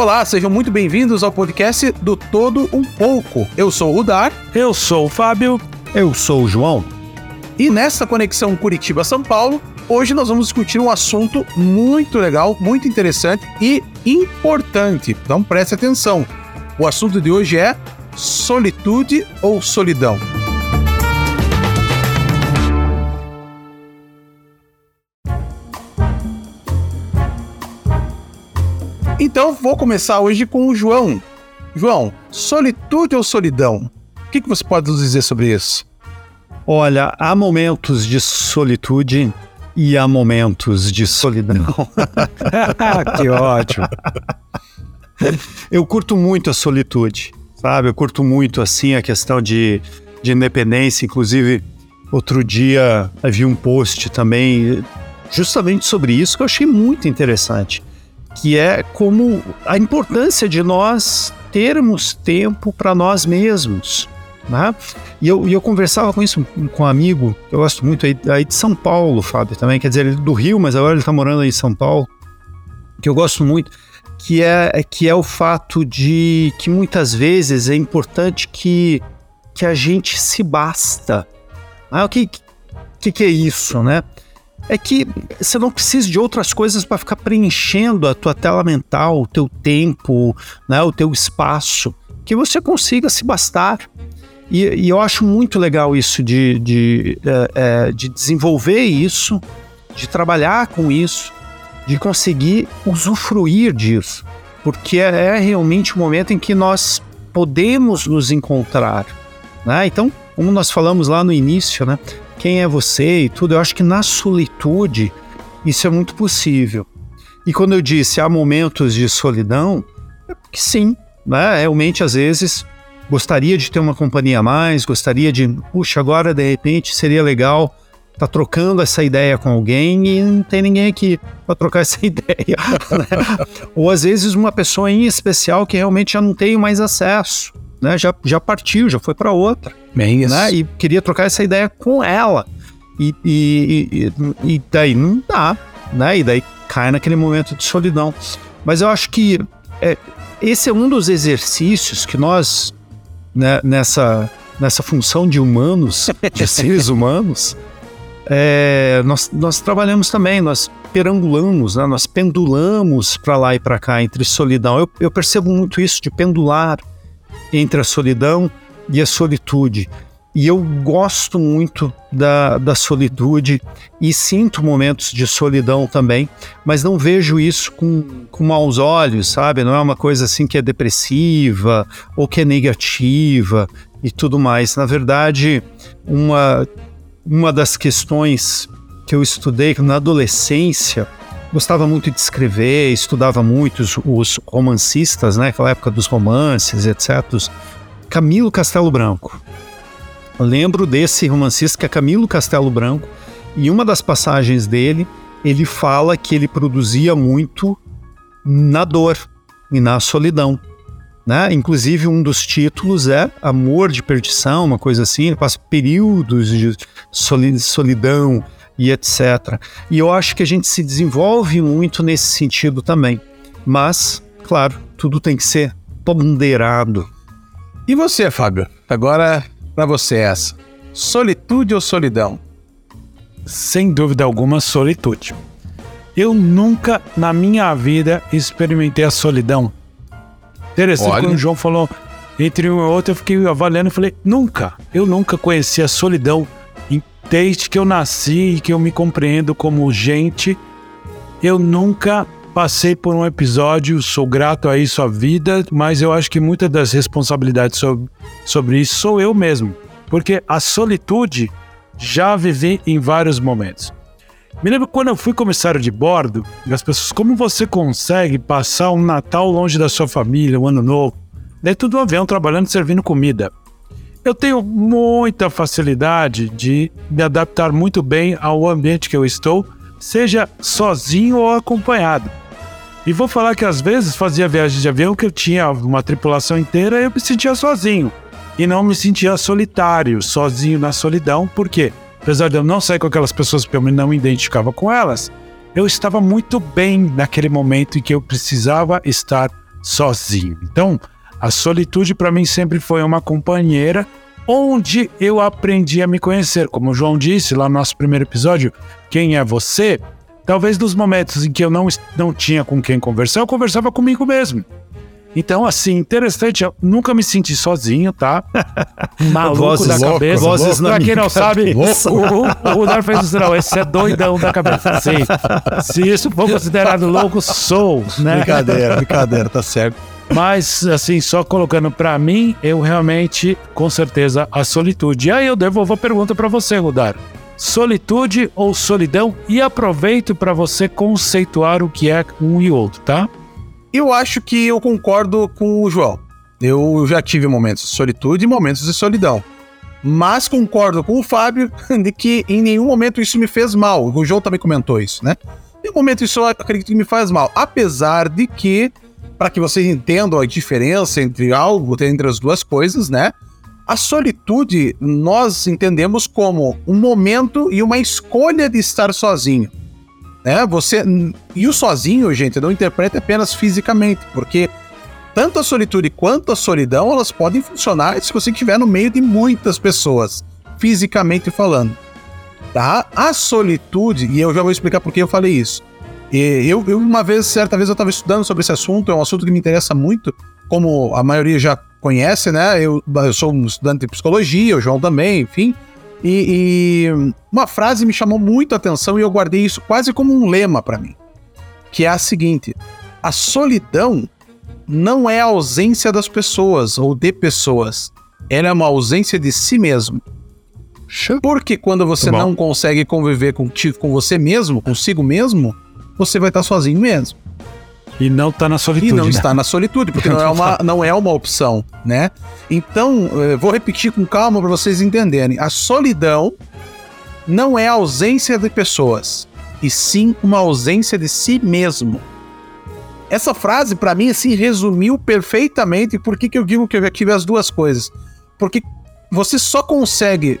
Olá, sejam muito bem-vindos ao podcast do Todo Um Pouco. Eu sou o Dar. Eu sou o Fábio. Eu sou o João. E nessa conexão Curitiba-São Paulo, hoje nós vamos discutir um assunto muito legal, muito interessante e importante. Então preste atenção. O assunto de hoje é solitude ou solidão. Então vou começar hoje com o João. João, solitude ou solidão? O que, que você pode nos dizer sobre isso? Olha, há momentos de solitude e há momentos de solidão. que ótimo. Eu curto muito a solitude, sabe? Eu curto muito assim a questão de, de independência. Inclusive, outro dia havia um post também justamente sobre isso que eu achei muito interessante que é como a importância de nós termos tempo para nós mesmos. Né? E eu, eu conversava com isso com um amigo, eu gosto muito aí, aí de São Paulo, Fábio, também, quer dizer, ele é do Rio, mas agora ele está morando aí em São Paulo, que eu gosto muito, que é, que é o fato de que muitas vezes é importante que, que a gente se basta. Ah, o que, que, que é isso, né? É que você não precisa de outras coisas para ficar preenchendo a tua tela mental, o teu tempo, né, o teu espaço, que você consiga se bastar. E, e eu acho muito legal isso de, de, é, é, de desenvolver isso, de trabalhar com isso, de conseguir usufruir disso, porque é, é realmente o momento em que nós podemos nos encontrar. Né? Então, como nós falamos lá no início, né? Quem é você e tudo, eu acho que na solitude isso é muito possível. E quando eu disse há momentos de solidão, é porque sim, né? realmente às vezes gostaria de ter uma companhia a mais, gostaria de, puxa, agora de repente seria legal tá trocando essa ideia com alguém e não tem ninguém aqui para trocar essa ideia. Né? Ou às vezes uma pessoa em especial que realmente já não tem mais acesso né, já, já partiu, já foi para outra. Bem isso. Né, e queria trocar essa ideia com ela. E, e, e, e, daí não dá, né? E daí cai naquele momento de solidão. Mas eu acho que é, esse é um dos exercícios que nós, né, nessa, nessa função de humanos, de seres humanos, é, nós, nós trabalhamos também, nós perambulamos, né? nós pendulamos para lá e para cá entre solidão. Eu, eu percebo muito isso de pendular entre a solidão e a solitude. E eu gosto muito da, da solitude e sinto momentos de solidão também, mas não vejo isso com, com maus olhos, sabe? Não é uma coisa assim que é depressiva ou que é negativa e tudo mais. Na verdade, uma, uma das questões que eu estudei na adolescência gostava muito de escrever, estudava muito os, os romancistas, né? Aquela época dos romances, etc. Camilo Castelo Branco. lembro desse romancista que é Camilo Castelo Branco, e uma das passagens dele, ele fala que ele produzia muito na dor e na solidão. Né? Inclusive, um dos títulos é Amor de Perdição, uma coisa assim. Ele passa períodos de solidão, e etc. E eu acho que a gente se desenvolve muito nesse sentido também. Mas, claro, tudo tem que ser ponderado. E você, Fábio? Agora para você essa. Solitude ou solidão? Sem dúvida alguma, solitude. Eu nunca na minha vida experimentei a solidão. Interessante Olha. quando o João falou entre um e outro, eu fiquei avaliando e falei, nunca, eu nunca conheci a solidão Desde que eu nasci e que eu me compreendo como gente, eu nunca passei por um episódio, sou grato a isso a vida, mas eu acho que muitas das responsabilidades sobre, sobre isso sou eu mesmo. Porque a solitude já vivi em vários momentos. Me lembro quando eu fui comissário de bordo, as pessoas, como você consegue passar um Natal longe da sua família, um ano novo, dentro do avião trabalhando servindo comida? Eu tenho muita facilidade de me adaptar muito bem ao ambiente que eu estou, seja sozinho ou acompanhado. E vou falar que às vezes fazia viagens de avião que eu tinha uma tripulação inteira e eu me sentia sozinho. E não me sentia solitário, sozinho na solidão, porque apesar de eu não sair com aquelas pessoas porque eu não me identificava com elas, eu estava muito bem naquele momento em que eu precisava estar sozinho. Então, a solitude para mim sempre foi uma companheira onde eu aprendi a me conhecer. Como o João disse lá no nosso primeiro episódio, quem é você? Talvez nos momentos em que eu não, não tinha com quem conversar, eu conversava comigo mesmo. Então, assim, interessante, eu nunca me senti sozinho, tá? Maluco vozes da louco, cabeça. Vozes pra quem não sabe, o, o, o fez isso, não, esse é doidão da cabeça. Sim. Se isso for considerado louco, sou, né? Brincadeira, brincadeira, tá certo. Mas, assim, só colocando para mim, eu realmente, com certeza, a solitude. E aí eu devolvo a pergunta para você, Rudar. Solitude ou solidão? E aproveito para você conceituar o que é um e outro, tá? Eu acho que eu concordo com o João. Eu já tive momentos de solitude e momentos de solidão. Mas concordo com o Fábio de que em nenhum momento isso me fez mal. O João também comentou isso, né? Em nenhum momento isso eu acredito que me faz mal. Apesar de que, para que vocês entendam a diferença entre algo, entre as duas coisas, né? A solitude nós entendemos como um momento e uma escolha de estar sozinho né? Você e o sozinho, gente, não interpreta apenas fisicamente, porque tanto a solitude quanto a solidão, elas podem funcionar se você estiver no meio de muitas pessoas, fisicamente falando. Tá? A solitude, e eu já vou explicar por que eu falei isso. Eu, eu, uma vez, certa vez, eu estava estudando sobre esse assunto, é um assunto que me interessa muito, como a maioria já conhece, né? Eu, eu sou um estudante de psicologia, o João também, enfim. E, e, uma frase me chamou muito a atenção e eu guardei isso quase como um lema para mim, que é a seguinte: a solidão não é a ausência das pessoas ou de pessoas, ela é uma ausência de si mesmo. Porque quando você não consegue conviver contigo, com você mesmo, consigo mesmo, você vai estar sozinho mesmo. E não está na solitude. E não né? está na solitude, porque não é uma, não é uma opção, né? Então, eh, vou repetir com calma para vocês entenderem. A solidão não é ausência de pessoas, e sim uma ausência de si mesmo. Essa frase, para mim, assim, resumiu perfeitamente por que, que eu digo que eu já tive as duas coisas. Porque você só consegue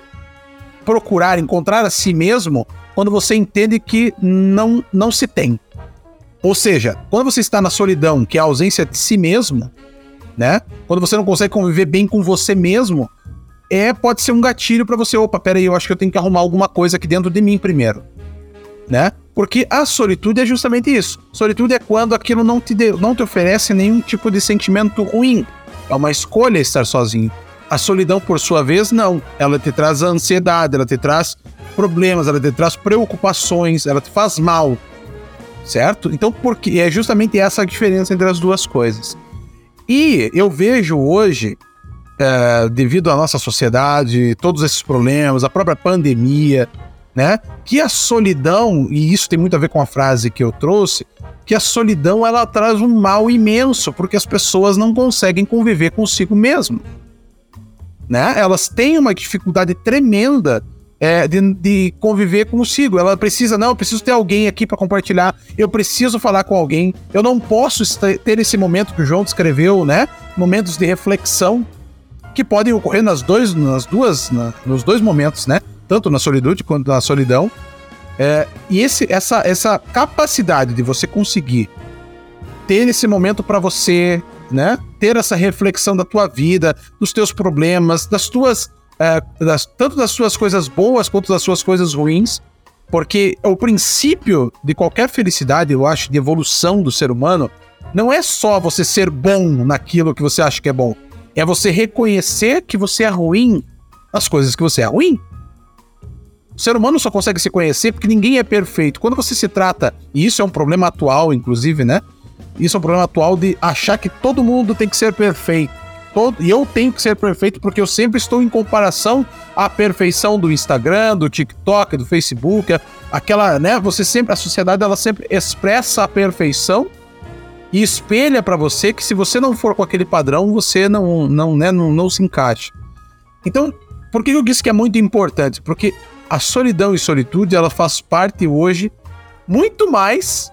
procurar, encontrar a si mesmo quando você entende que não, não se tem. Ou seja, quando você está na solidão, que é a ausência de si mesmo, né? Quando você não consegue conviver bem com você mesmo, é pode ser um gatilho para você, opa, peraí, eu acho que eu tenho que arrumar alguma coisa aqui dentro de mim primeiro, né? Porque a solitude é justamente isso. Solitude é quando aquilo não te, de, não te oferece nenhum tipo de sentimento ruim. É uma escolha estar sozinho. A solidão, por sua vez, não. Ela te traz ansiedade, ela te traz problemas, ela te traz preocupações, ela te faz mal certo? Então, porque é justamente essa a diferença entre as duas coisas. E eu vejo hoje, é, devido à nossa sociedade, todos esses problemas, a própria pandemia, né, que a solidão, e isso tem muito a ver com a frase que eu trouxe, que a solidão ela traz um mal imenso, porque as pessoas não conseguem conviver consigo mesmo. Né? Elas têm uma dificuldade tremenda é, de, de, conviver consigo. Ela precisa, não, eu preciso ter alguém aqui para compartilhar, eu preciso falar com alguém, eu não posso ter esse momento que o João descreveu, né? Momentos de reflexão que podem ocorrer nas, dois, nas duas, na, nos dois momentos, né? Tanto na solitude quanto na solidão. É, e esse, essa, essa capacidade de você conseguir ter esse momento para você, né? Ter essa reflexão da tua vida, dos teus problemas, das tuas é, das, tanto das suas coisas boas quanto das suas coisas ruins, porque o princípio de qualquer felicidade, eu acho, de evolução do ser humano, não é só você ser bom naquilo que você acha que é bom, é você reconhecer que você é ruim nas coisas que você é ruim. O ser humano só consegue se conhecer porque ninguém é perfeito. Quando você se trata, e isso é um problema atual, inclusive, né? Isso é um problema atual de achar que todo mundo tem que ser perfeito todo, e eu tenho que ser perfeito porque eu sempre estou em comparação à perfeição do Instagram, do TikTok, do Facebook, aquela, né, você sempre a sociedade ela sempre expressa a perfeição e espelha para você que se você não for com aquele padrão, você não não, né, não, não se encaixa. Então, por que eu disse que é muito importante? Porque a solidão e solitude, ela faz parte hoje muito mais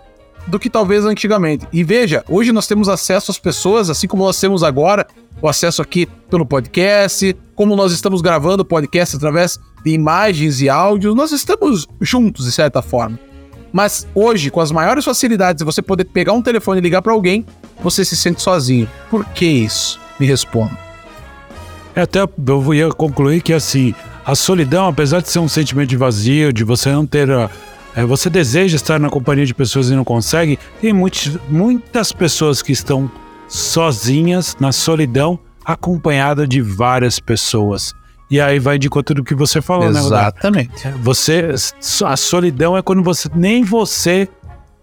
do que talvez antigamente. E veja, hoje nós temos acesso às pessoas, assim como nós temos agora o acesso aqui pelo podcast, como nós estamos gravando o podcast através de imagens e áudios, nós estamos juntos de certa forma. Mas hoje, com as maiores facilidades de você poder pegar um telefone e ligar para alguém, você se sente sozinho. Por que isso? Me responda. É, até eu ia concluir que assim, a solidão, apesar de ser um sentimento de vazio, de você não ter. É, você deseja estar na companhia de pessoas e não consegue, tem muitas, muitas pessoas que estão sozinhas na solidão, acompanhada de várias pessoas. E aí vai de conta do que você falou, Exatamente. né, Exatamente. Você, a solidão é quando você nem você,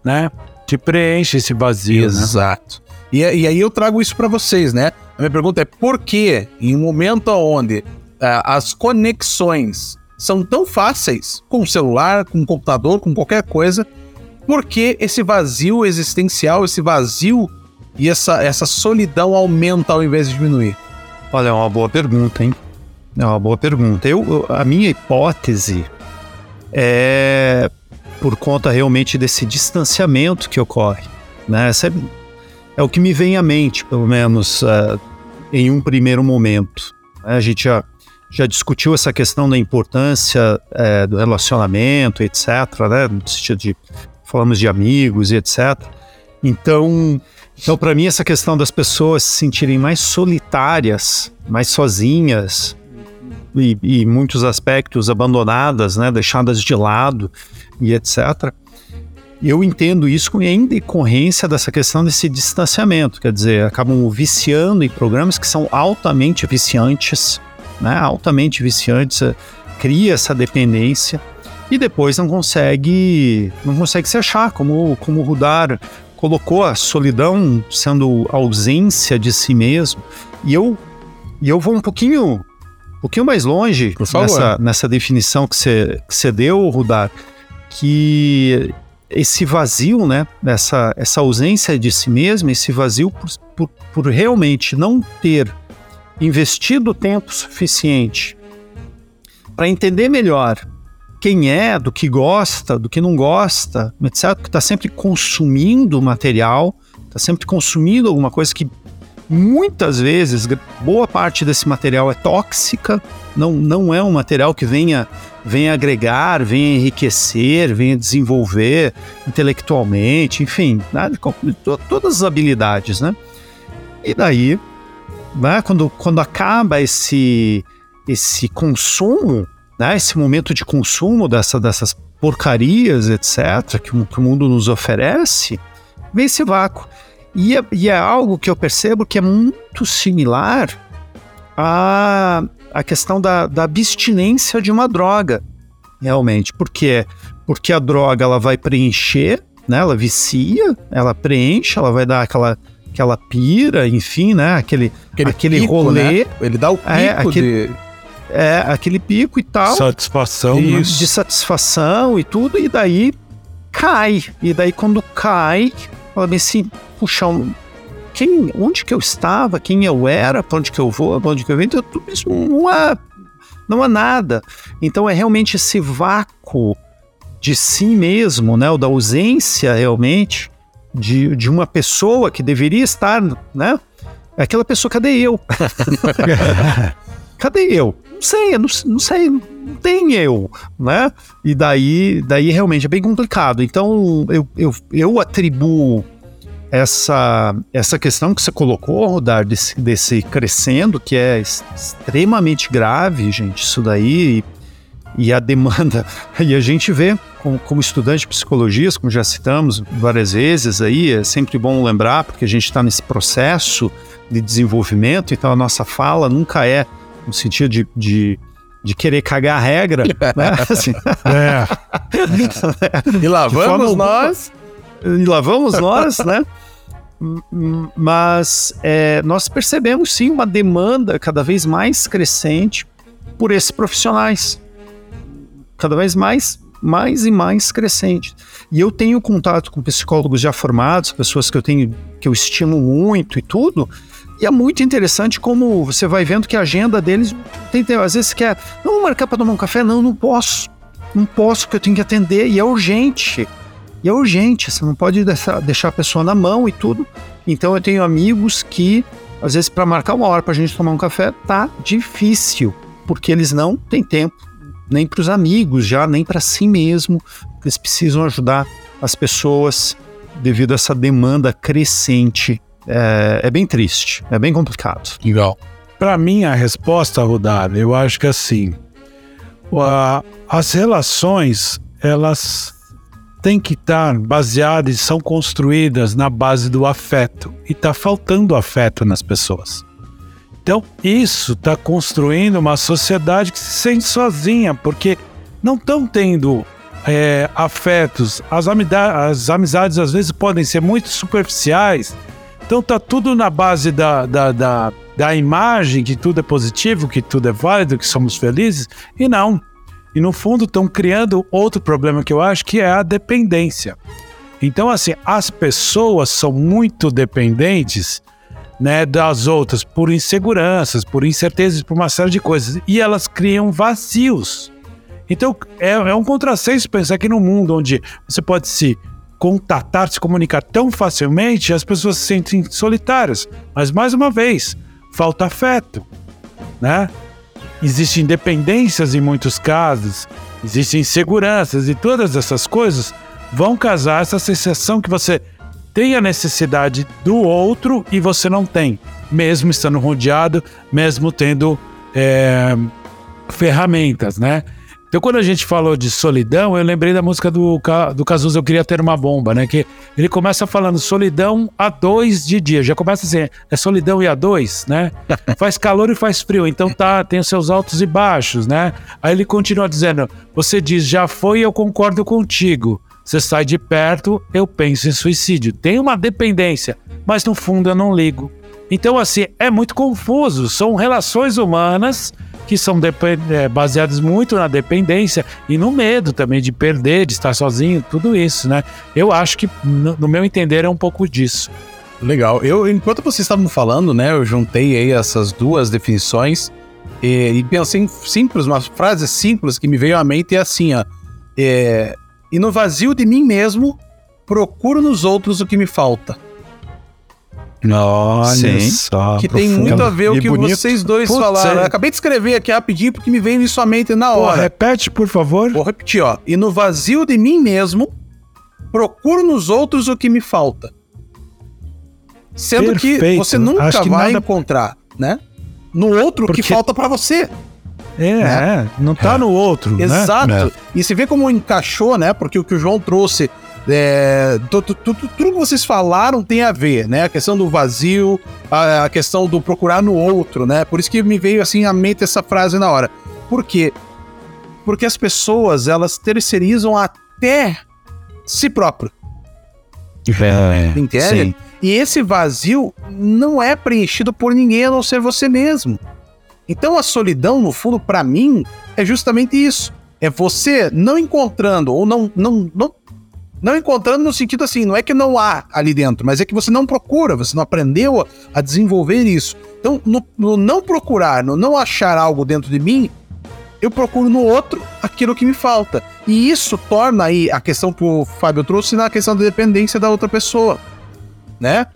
né, te preenche esse vazio, né? Exato. Né? E, e, aí eu trago isso para vocês, né? A minha pergunta é por que em um momento onde uh, as conexões são tão fáceis com o celular, com o computador, com qualquer coisa, por que esse vazio existencial, esse vazio e essa, essa solidão aumenta ao invés de diminuir? Olha, é uma boa pergunta, hein? É uma boa pergunta. Eu, a minha hipótese é por conta realmente desse distanciamento que ocorre. Né? Essa é, é o que me vem à mente, pelo menos uh, em um primeiro momento. A gente já, já discutiu essa questão da importância uh, do relacionamento, etc. Né? No sentido de falamos de amigos e etc. Então, então para mim essa questão das pessoas se sentirem mais solitárias, mais sozinhas, e, e muitos aspectos abandonadas, né, deixadas de lado e etc. Eu entendo isso em decorrência dessa questão desse distanciamento, quer dizer, acabam viciando em programas que são altamente viciantes, né, altamente viciantes, eh, cria essa dependência e depois não consegue não consegue se achar, como, como o Rudar colocou a solidão sendo ausência de si mesmo. E eu, e eu vou um pouquinho pouquinho mais longe nessa, nessa definição que você que deu, Rudar, que esse vazio, né, essa, essa ausência de si mesmo, esse vazio por, por, por realmente não ter investido tempo suficiente para entender melhor quem é, do que gosta, do que não gosta, etc., que está sempre consumindo material, está sempre consumindo alguma coisa que Muitas vezes, boa parte desse material é tóxica, não, não é um material que venha, venha agregar, venha enriquecer, venha desenvolver intelectualmente, enfim, nada, todas as habilidades, né? E daí, né, quando, quando acaba esse, esse consumo, né, esse momento de consumo dessa, dessas porcarias, etc., que, que o mundo nos oferece, vem esse vácuo. E é, e é algo que eu percebo que é muito similar à, à questão da, da abstinência de uma droga, realmente. Por quê? Porque a droga ela vai preencher, né? ela vicia, ela preenche, ela vai dar aquela aquela pira, enfim, né? Aquele, aquele, aquele pico, rolê. Né? Ele dá o é, pico é, aquele, de... É, aquele pico e tal. Satisfação. Né? Isso. De satisfação e tudo, e daí cai. E daí quando cai, ela me assim, puxa, quem, onde que eu estava, quem eu era, para onde que eu vou, para onde que eu venho, então, tudo isso não há, não há nada. Então é realmente esse vácuo de si mesmo, né, ou da ausência realmente de, de uma pessoa que deveria estar, né? É aquela pessoa, cadê eu? cadê eu? Não sei, não, não sei, não tem eu, né? E daí, daí realmente é bem complicado. Então eu, eu, eu atribuo essa, essa questão que você colocou, Rodar, desse, desse crescendo, que é extremamente grave, gente, isso daí, e, a demanda, e a gente vê, como, como, estudante de psicologia, como já citamos várias vezes aí, é sempre bom lembrar, porque a gente está nesse processo de desenvolvimento, então a nossa fala nunca é no sentido de, de de querer cagar a regra, né? Assim. É. e lá vamos nós. E lá vamos nós, né? Mas é, nós percebemos sim uma demanda cada vez mais crescente por esses profissionais. Cada vez mais, mais e mais crescente. E eu tenho contato com psicólogos já formados, pessoas que eu tenho, que eu estimo muito e tudo. E é muito interessante como você vai vendo que a agenda deles tem, às vezes quer, não marcar para tomar um café, não, não posso. Não posso, porque eu tenho que atender e é urgente. E é urgente, você não pode deixar, deixar a pessoa na mão e tudo. Então eu tenho amigos que, às vezes, para marcar uma hora para a gente tomar um café, tá difícil, porque eles não têm tempo nem para os amigos já, nem para si mesmo, eles precisam ajudar as pessoas devido a essa demanda crescente. É, é bem triste, é bem complicado. Legal. Para mim, a resposta, Rudar, eu acho que assim, as relações, elas têm que estar baseadas e são construídas na base do afeto. E está faltando afeto nas pessoas. Então, isso está construindo uma sociedade que se sente sozinha, porque não estão tendo é, afetos. As, as amizades às vezes podem ser muito superficiais. Então tá tudo na base da, da, da, da imagem que tudo é positivo, que tudo é válido, que somos felizes. E não. E no fundo estão criando outro problema que eu acho que é a dependência. Então, assim, as pessoas são muito dependentes né, das outras por inseguranças, por incertezas, por uma série de coisas. E elas criam vazios. Então é, é um contrassenso pensar que no mundo onde você pode se contatar, se comunicar tão facilmente, as pessoas se sentem solitárias. Mas mais uma vez, falta afeto, né? Existem independências em muitos casos, existem inseguranças e todas essas coisas vão casar essa sensação que você tem a necessidade do outro e você não tem, mesmo estando rodeado, mesmo tendo é, ferramentas, né? Então, quando a gente falou de solidão, eu lembrei da música do, do Cazuza, Eu Queria Ter Uma Bomba, né? Que ele começa falando solidão a dois de dia. Já começa assim, é solidão e a dois, né? faz calor e faz frio, então tá, tem os seus altos e baixos, né? Aí ele continua dizendo, você diz, já foi, eu concordo contigo. Você sai de perto, eu penso em suicídio. Tem uma dependência, mas no fundo eu não ligo. Então, assim, é muito confuso. São relações humanas que são é, baseadas muito na dependência e no medo também de perder, de estar sozinho, tudo isso, né? Eu acho que, no, meu entender, é um pouco disso. Legal. Eu, enquanto vocês estavam falando, né, eu juntei aí essas duas definições e, e pensei em simples, uma frase simples que me veio à mente é assim, ó. É, e no vazio de mim mesmo, procuro nos outros o que me falta. Olha Sim. só. Que tem muito a ver o que bonito. vocês dois Putz, falaram. É. Acabei de escrever aqui rapidinho porque me veio isso à mente na hora. Pô, repete, por favor. Vou repetir, ó. E no vazio de mim mesmo, procuro nos outros o que me falta. Sendo Perfeito. que você nunca que vai nada... encontrar, né? No outro porque... que falta para você. É, né? é, não tá é. no outro. Né? Exato. Né? E você vê como encaixou, né? Porque o que o João trouxe é, tudo, tudo, tudo, que vocês falaram tem a ver, né? A questão do vazio, a, a, questão do procurar no outro, né? Por isso que me veio assim à mente essa frase na hora. Por quê? Porque as pessoas, elas terceirizam até si próprio. É, Entende? Sim. E esse vazio não é preenchido por ninguém a não ser você mesmo. Então a solidão, no fundo, para mim, é justamente isso. É você não encontrando ou não, não, não não encontrando no sentido assim, não é que não há ali dentro, mas é que você não procura, você não aprendeu a, desenvolver isso. Então, no, no não procurar, no não achar algo dentro de mim, eu procuro no outro aquilo que me falta. E isso torna aí a questão que o Fábio trouxe na questão da dependência da outra pessoa, né?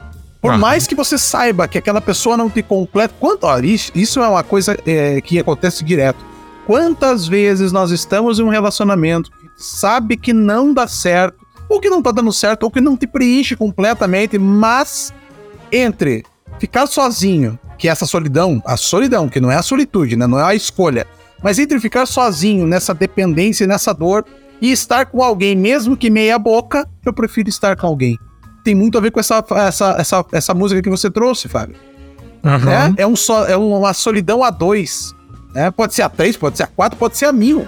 Por ah. mais que você saiba que aquela pessoa não te completa, quanto, ó, isso, isso é uma coisa é, que acontece direto. Quantas vezes nós estamos em um relacionamento, sabe que não dá certo, ou que não tá dando certo, ou que não te preenche completamente, mas entre ficar sozinho, que é essa solidão, a solidão, que não é a solitude, né? Não é a escolha, mas entre ficar sozinho nessa dependência, nessa dor e estar com alguém, mesmo que meia boca, eu prefiro estar com alguém. Tem muito a ver com essa, essa, essa, essa música que você trouxe, Fábio. Uhum. É, é, um so, é uma solidão a dois. Né? Pode ser a três, pode ser a quatro, pode ser a mil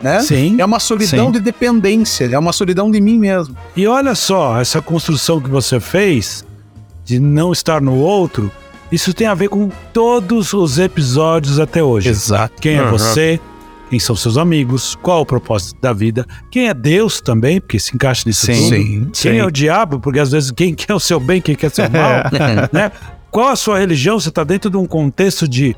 né? Sim. É uma solidão sim. de dependência, é uma solidão de mim mesmo. E olha só, essa construção que você fez de não estar no outro, isso tem a ver com todos os episódios até hoje. Exato. Quem é uhum. você? Quem são seus amigos? Qual o propósito da vida? Quem é Deus também, porque se encaixa nisso sim, tudo. Sim, quem sim. é o diabo? Porque às vezes quem quer o seu bem, quem quer o seu mal, né? Qual a sua religião? Você está dentro de um contexto de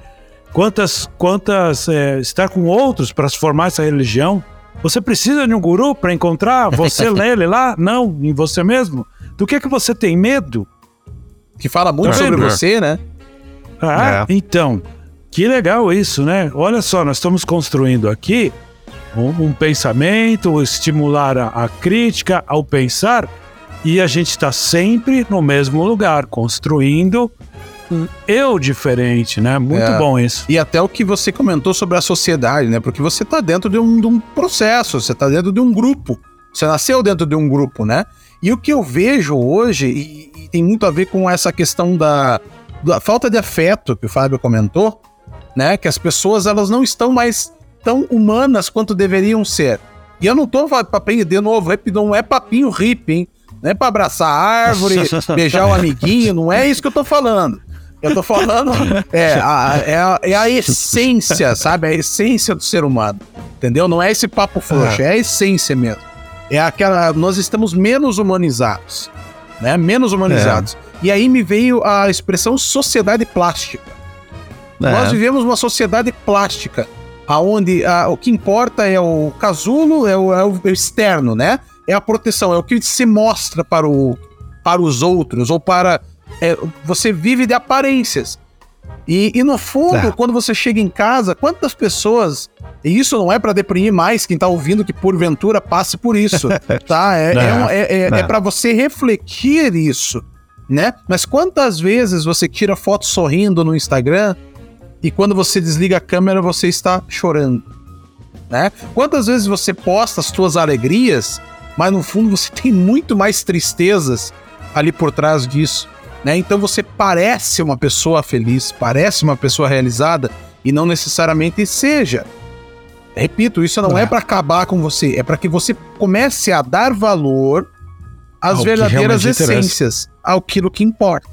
Quantas, quantas é, estar com outros para se formar essa religião? Você precisa de um guru para encontrar você nele lá? Não, em você mesmo? Do que é que você tem medo? Que fala muito tá sobre você, né? Ah, é. então, que legal isso, né? Olha só, nós estamos construindo aqui um, um pensamento, estimular a, a crítica ao pensar, e a gente está sempre no mesmo lugar, construindo um eu diferente, né? Muito é. bom isso. E até o que você comentou sobre a sociedade, né? Porque você está dentro de um, de um processo, você está dentro de um grupo. Você nasceu dentro de um grupo, né? E o que eu vejo hoje, e, e tem muito a ver com essa questão da, da falta de afeto que o Fábio comentou, né? Que as pessoas elas não estão mais tão humanas quanto deveriam ser. E eu não tô papinho de novo, não é papinho hippie, hein? Não é pra abraçar a árvore, beijar o amiguinho, não é isso que eu tô falando. Eu tô falando, é a, é, a, é a essência, sabe? A essência do ser humano. Entendeu? Não é esse papo frouxo, é, é a essência mesmo. É aquela. Nós estamos menos humanizados. Né? Menos humanizados. É. E aí me veio a expressão sociedade plástica. É. Nós vivemos uma sociedade plástica, aonde a, o que importa é o casulo, é o, é o externo, né? É a proteção, é o que se mostra para, o, para os outros, ou para. É, você vive de aparências. E, e no fundo, é. quando você chega em casa, quantas pessoas. E isso não é para deprimir mais quem tá ouvindo que porventura passe por isso, tá? É, é, é, é para você refletir isso, né? Mas quantas vezes você tira foto sorrindo no Instagram e quando você desliga a câmera você está chorando, né? Quantas vezes você posta as suas alegrias, mas no fundo você tem muito mais tristezas ali por trás disso, né? Então você parece uma pessoa feliz, parece uma pessoa realizada e não necessariamente seja. Repito, isso não é, é para acabar com você, é para que você comece a dar valor às ao verdadeiras essências, ao que importa.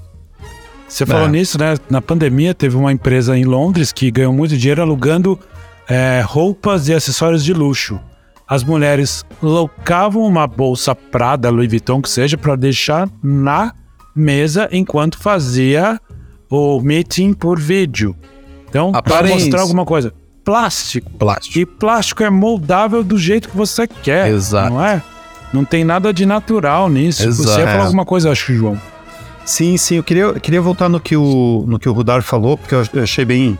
Você falou é. nisso, né? Na pandemia teve uma empresa em Londres que ganhou muito dinheiro alugando é, roupas e acessórios de luxo. As mulheres locavam uma bolsa Prada, Louis Vuitton, que seja, para deixar na mesa enquanto fazia o meeting por vídeo. Então, para mostrar alguma coisa. Plástico. Plástico. E plástico é moldável do jeito que você quer. Exato. Não é? Não tem nada de natural nisso. Exato. Você ia falar alguma coisa, acho, João. Sim, sim. Eu queria, eu queria voltar no que o, no que o Rudar falou, porque eu achei bem,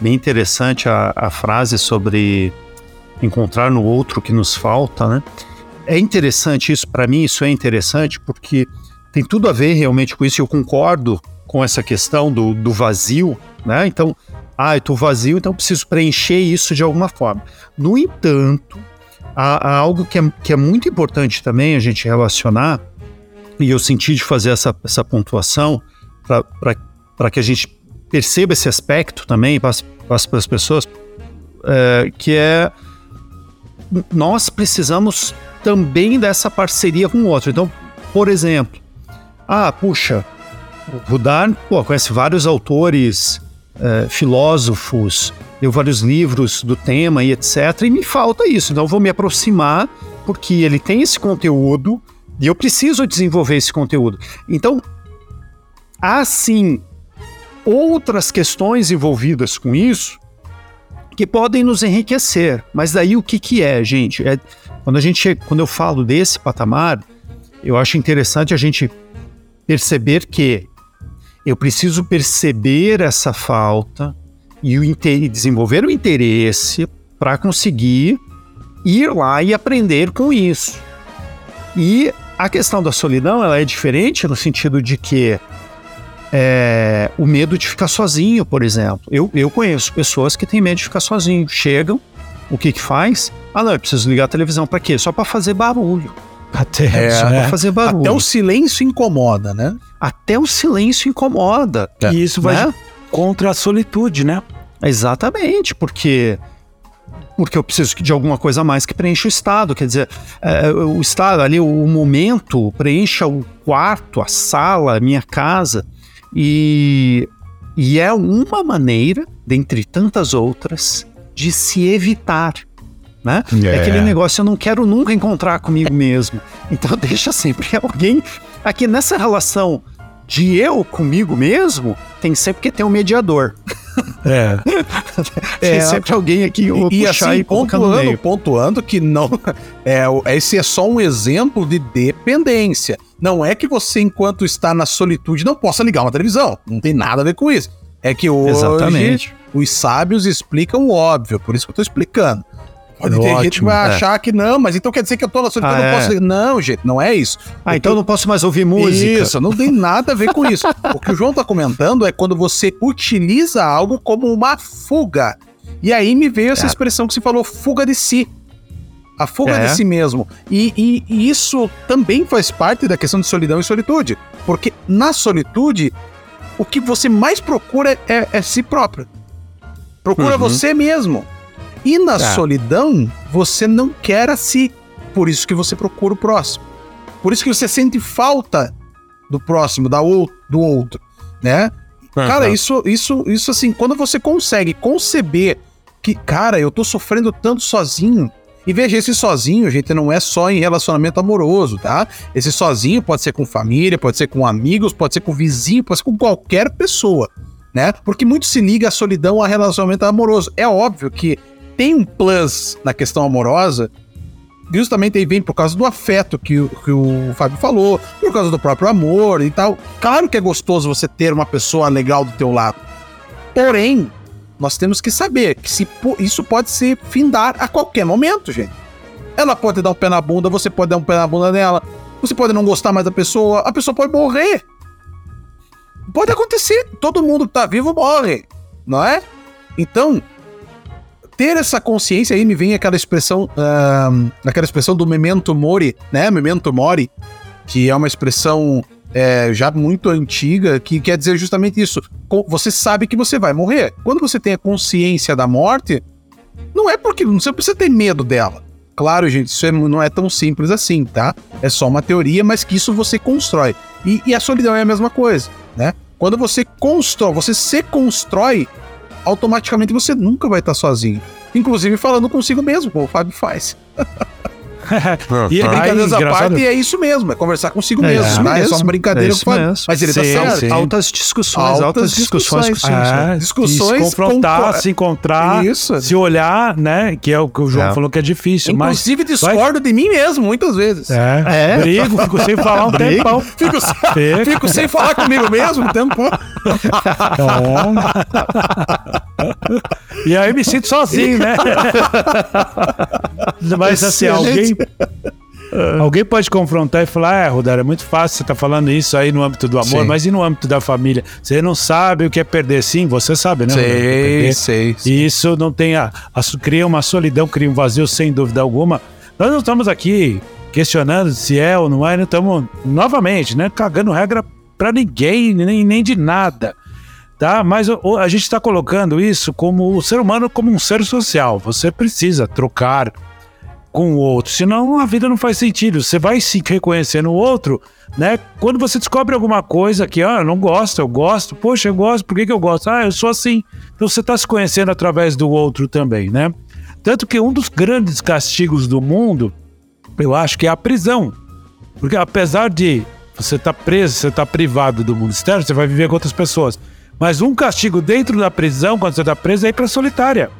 bem interessante a, a frase sobre encontrar no outro o que nos falta, né? É interessante isso, para mim isso é interessante porque tem tudo a ver realmente com isso, eu concordo com essa questão do, do vazio, né? Então, ah, eu tô vazio, então preciso preencher isso de alguma forma. No entanto, há, há algo que é, que é muito importante também a gente relacionar, e eu senti de fazer essa, essa pontuação para que a gente perceba esse aspecto também, passe, para as pessoas, é, que é nós precisamos também dessa parceria com o outro. Então, por exemplo, ah, puxa, o Rudar pô, conhece vários autores, é, filósofos, leu vários livros do tema e etc. E me falta isso. Então, eu vou me aproximar porque ele tem esse conteúdo e eu preciso desenvolver esse conteúdo. Então, há sim outras questões envolvidas com isso que podem nos enriquecer. Mas daí o que, que é, gente? É, quando a gente quando eu falo desse patamar, eu acho interessante a gente perceber que eu preciso perceber essa falta e o desenvolver o interesse para conseguir ir lá e aprender com isso. E a questão da solidão ela é diferente no sentido de que é, o medo de ficar sozinho, por exemplo. Eu, eu conheço pessoas que têm medo de ficar sozinho. Chegam, o que que faz? Ah, não, eu preciso ligar a televisão para quê? Só para fazer barulho. Até, é, só é. fazer barulho. Até o silêncio incomoda, né? Até o silêncio incomoda. É. E isso vai né? contra a solitude, né? Exatamente, porque porque eu preciso de alguma coisa a mais que preencha o estado. Quer dizer, é, o estado ali, o momento, preencha o quarto, a sala, a minha casa. E, e é uma maneira, dentre tantas outras, de se evitar. Né? Yeah. É aquele negócio, eu não quero nunca encontrar comigo mesmo. Então deixa sempre alguém. Aqui nessa relação de eu comigo mesmo, tem sempre que ter um mediador. É. Tem é, sempre alguém aqui e, e assim, e pontuando, pontuando que não é esse é só um exemplo de dependência. Não é que você enquanto está na solitude não possa ligar uma televisão. Não tem nada a ver com isso. É que hoje Exatamente. os sábios explicam o óbvio, por isso que eu estou explicando. Pode ter gente que vai é. achar que não, mas então quer dizer que eu tô na solidão, ah, não é. posso. Não, gente, não é isso. Ah, então eu não posso mais ouvir música. Isso, não tem nada a ver com isso. o que o João tá comentando é quando você utiliza algo como uma fuga. E aí me veio essa é. expressão que você falou, fuga de si. A fuga é. de si mesmo. E, e, e, isso também faz parte da questão de solidão e solitude. Porque na solitude, o que você mais procura é, é si próprio. Procura uhum. você mesmo. E na é. solidão, você não quer a si. Por isso que você procura o próximo. Por isso que você sente falta do próximo, da ou, do outro, né? Uhum. Cara, isso, isso, isso assim, quando você consegue conceber que, cara, eu tô sofrendo tanto sozinho. E veja, esse sozinho, gente, não é só em relacionamento amoroso, tá? Esse sozinho pode ser com família, pode ser com amigos, pode ser com vizinho, pode ser com qualquer pessoa, né? Porque muito se liga a solidão a relacionamento amoroso. É óbvio que tem um plus na questão amorosa, justamente aí vem por causa do afeto que, que o Fábio falou, por causa do próprio amor e tal. Claro que é gostoso você ter uma pessoa legal do teu lado. Porém, nós temos que saber que se, isso pode se findar a qualquer momento, gente. Ela pode dar um pé na bunda, você pode dar um pé na bunda dela, você pode não gostar mais da pessoa, a pessoa pode morrer. Pode acontecer, todo mundo que tá vivo morre, não é? Então, ter essa consciência aí me vem aquela expressão, uh, aquela expressão do memento mori, né? Memento mori, que é uma expressão é, já muito antiga, que quer dizer justamente isso. Você sabe que você vai morrer. Quando você tem a consciência da morte, não é porque você precisa ter medo dela. Claro, gente, isso é, não é tão simples assim, tá? É só uma teoria, mas que isso você constrói. E, e a solidão é a mesma coisa, né? Quando você constrói, você se constrói automaticamente você nunca vai estar sozinho. Inclusive falando consigo mesmo, como o Fábio faz. e é brincadeiras à parte, é isso mesmo, é conversar consigo é, mesmo, é, tá? É só uma brincadeira é que faz. Mas ele tá sim, tá certo. Sim. Altas discussões, altas, discussões. discussões, é, discussões se confrontar, se encontrar, isso. se olhar, né? Que é o que o João é. falou que é difícil. Inclusive, mas discordo vai... de mim mesmo, muitas vezes. É. é. Brigo, fico sem falar um tempão. Fico, fico sem falar comigo mesmo um tempão. Então... e aí me sinto sozinho, né? Mas assim, alguém. Alguém pode confrontar e falar: É, Rodar, é muito fácil você tá falando isso aí no âmbito do amor, Sim. mas e no âmbito da família? Você não sabe o que é perder. Sim, você sabe, né? Sei, sei, sei. E isso não tem. A, a, cria uma solidão, cria um vazio, sem dúvida alguma. Nós não estamos aqui questionando se é ou não é, não estamos, novamente, né? Cagando regra para ninguém, nem, nem de nada tá? Mas a gente está colocando isso como o ser humano como um ser social. Você precisa trocar com o outro, senão a vida não faz sentido. Você vai se reconhecer no outro, né? Quando você descobre alguma coisa que, ah, eu não gosto, eu gosto, poxa, eu gosto, por que, que eu gosto? Ah, eu sou assim. Então você está se conhecendo através do outro também, né? Tanto que um dos grandes castigos do mundo, eu acho que é a prisão. Porque apesar de você estar tá preso, você estar tá privado do mundo externo, você vai viver com outras pessoas. Mas um castigo dentro da prisão, quando você está preso, é ir para solitária.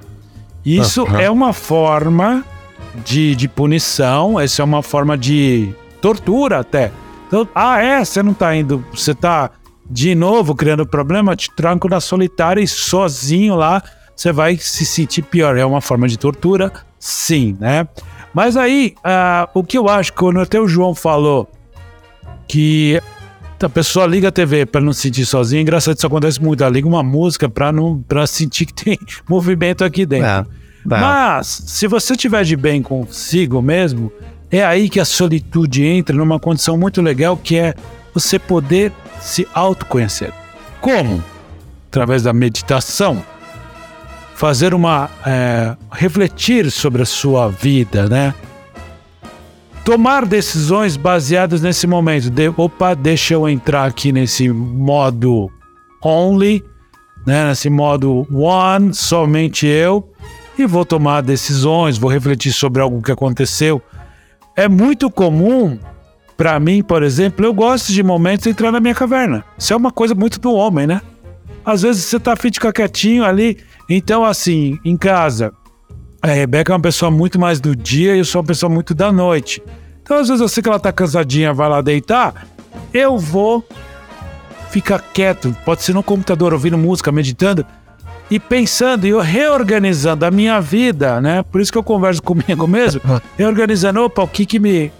Isso uhum. é uma forma de, de punição, essa é uma forma de tortura até. Então, ah, é, você não está indo, você está de novo criando problema, te tranco na solitária e sozinho lá, você vai se sentir pior. É uma forma de tortura, sim, né? Mas aí, uh, o que eu acho, quando até o João falou que a pessoa liga a TV para não se sentir sozinha. Engraçado, isso acontece muito. Ela liga uma música para não para sentir que tem movimento aqui dentro. É, é. Mas, se você estiver de bem consigo mesmo, é aí que a solitude entra numa condição muito legal que é você poder se autoconhecer. Como? Através da meditação. Fazer uma. É, refletir sobre a sua vida, né? tomar decisões baseadas nesse momento. De, opa, deixa eu entrar aqui nesse modo only, né, nesse modo one, somente eu, e vou tomar decisões, vou refletir sobre algo que aconteceu. É muito comum, para mim, por exemplo, eu gosto de momentos de entrar na minha caverna. Isso é uma coisa muito do homem, né? Às vezes você tá afim de ficar quietinho ali. Então, assim, em casa, a Rebeca é uma pessoa muito mais do dia e eu sou uma pessoa muito da noite. Então, às vezes, eu sei que ela tá cansadinha, vai lá deitar, eu vou ficar quieto. Pode ser no computador, ouvindo música, meditando. E pensando e reorganizando a minha vida, né? Por isso que eu converso comigo mesmo, reorganizando, opa, o que que me,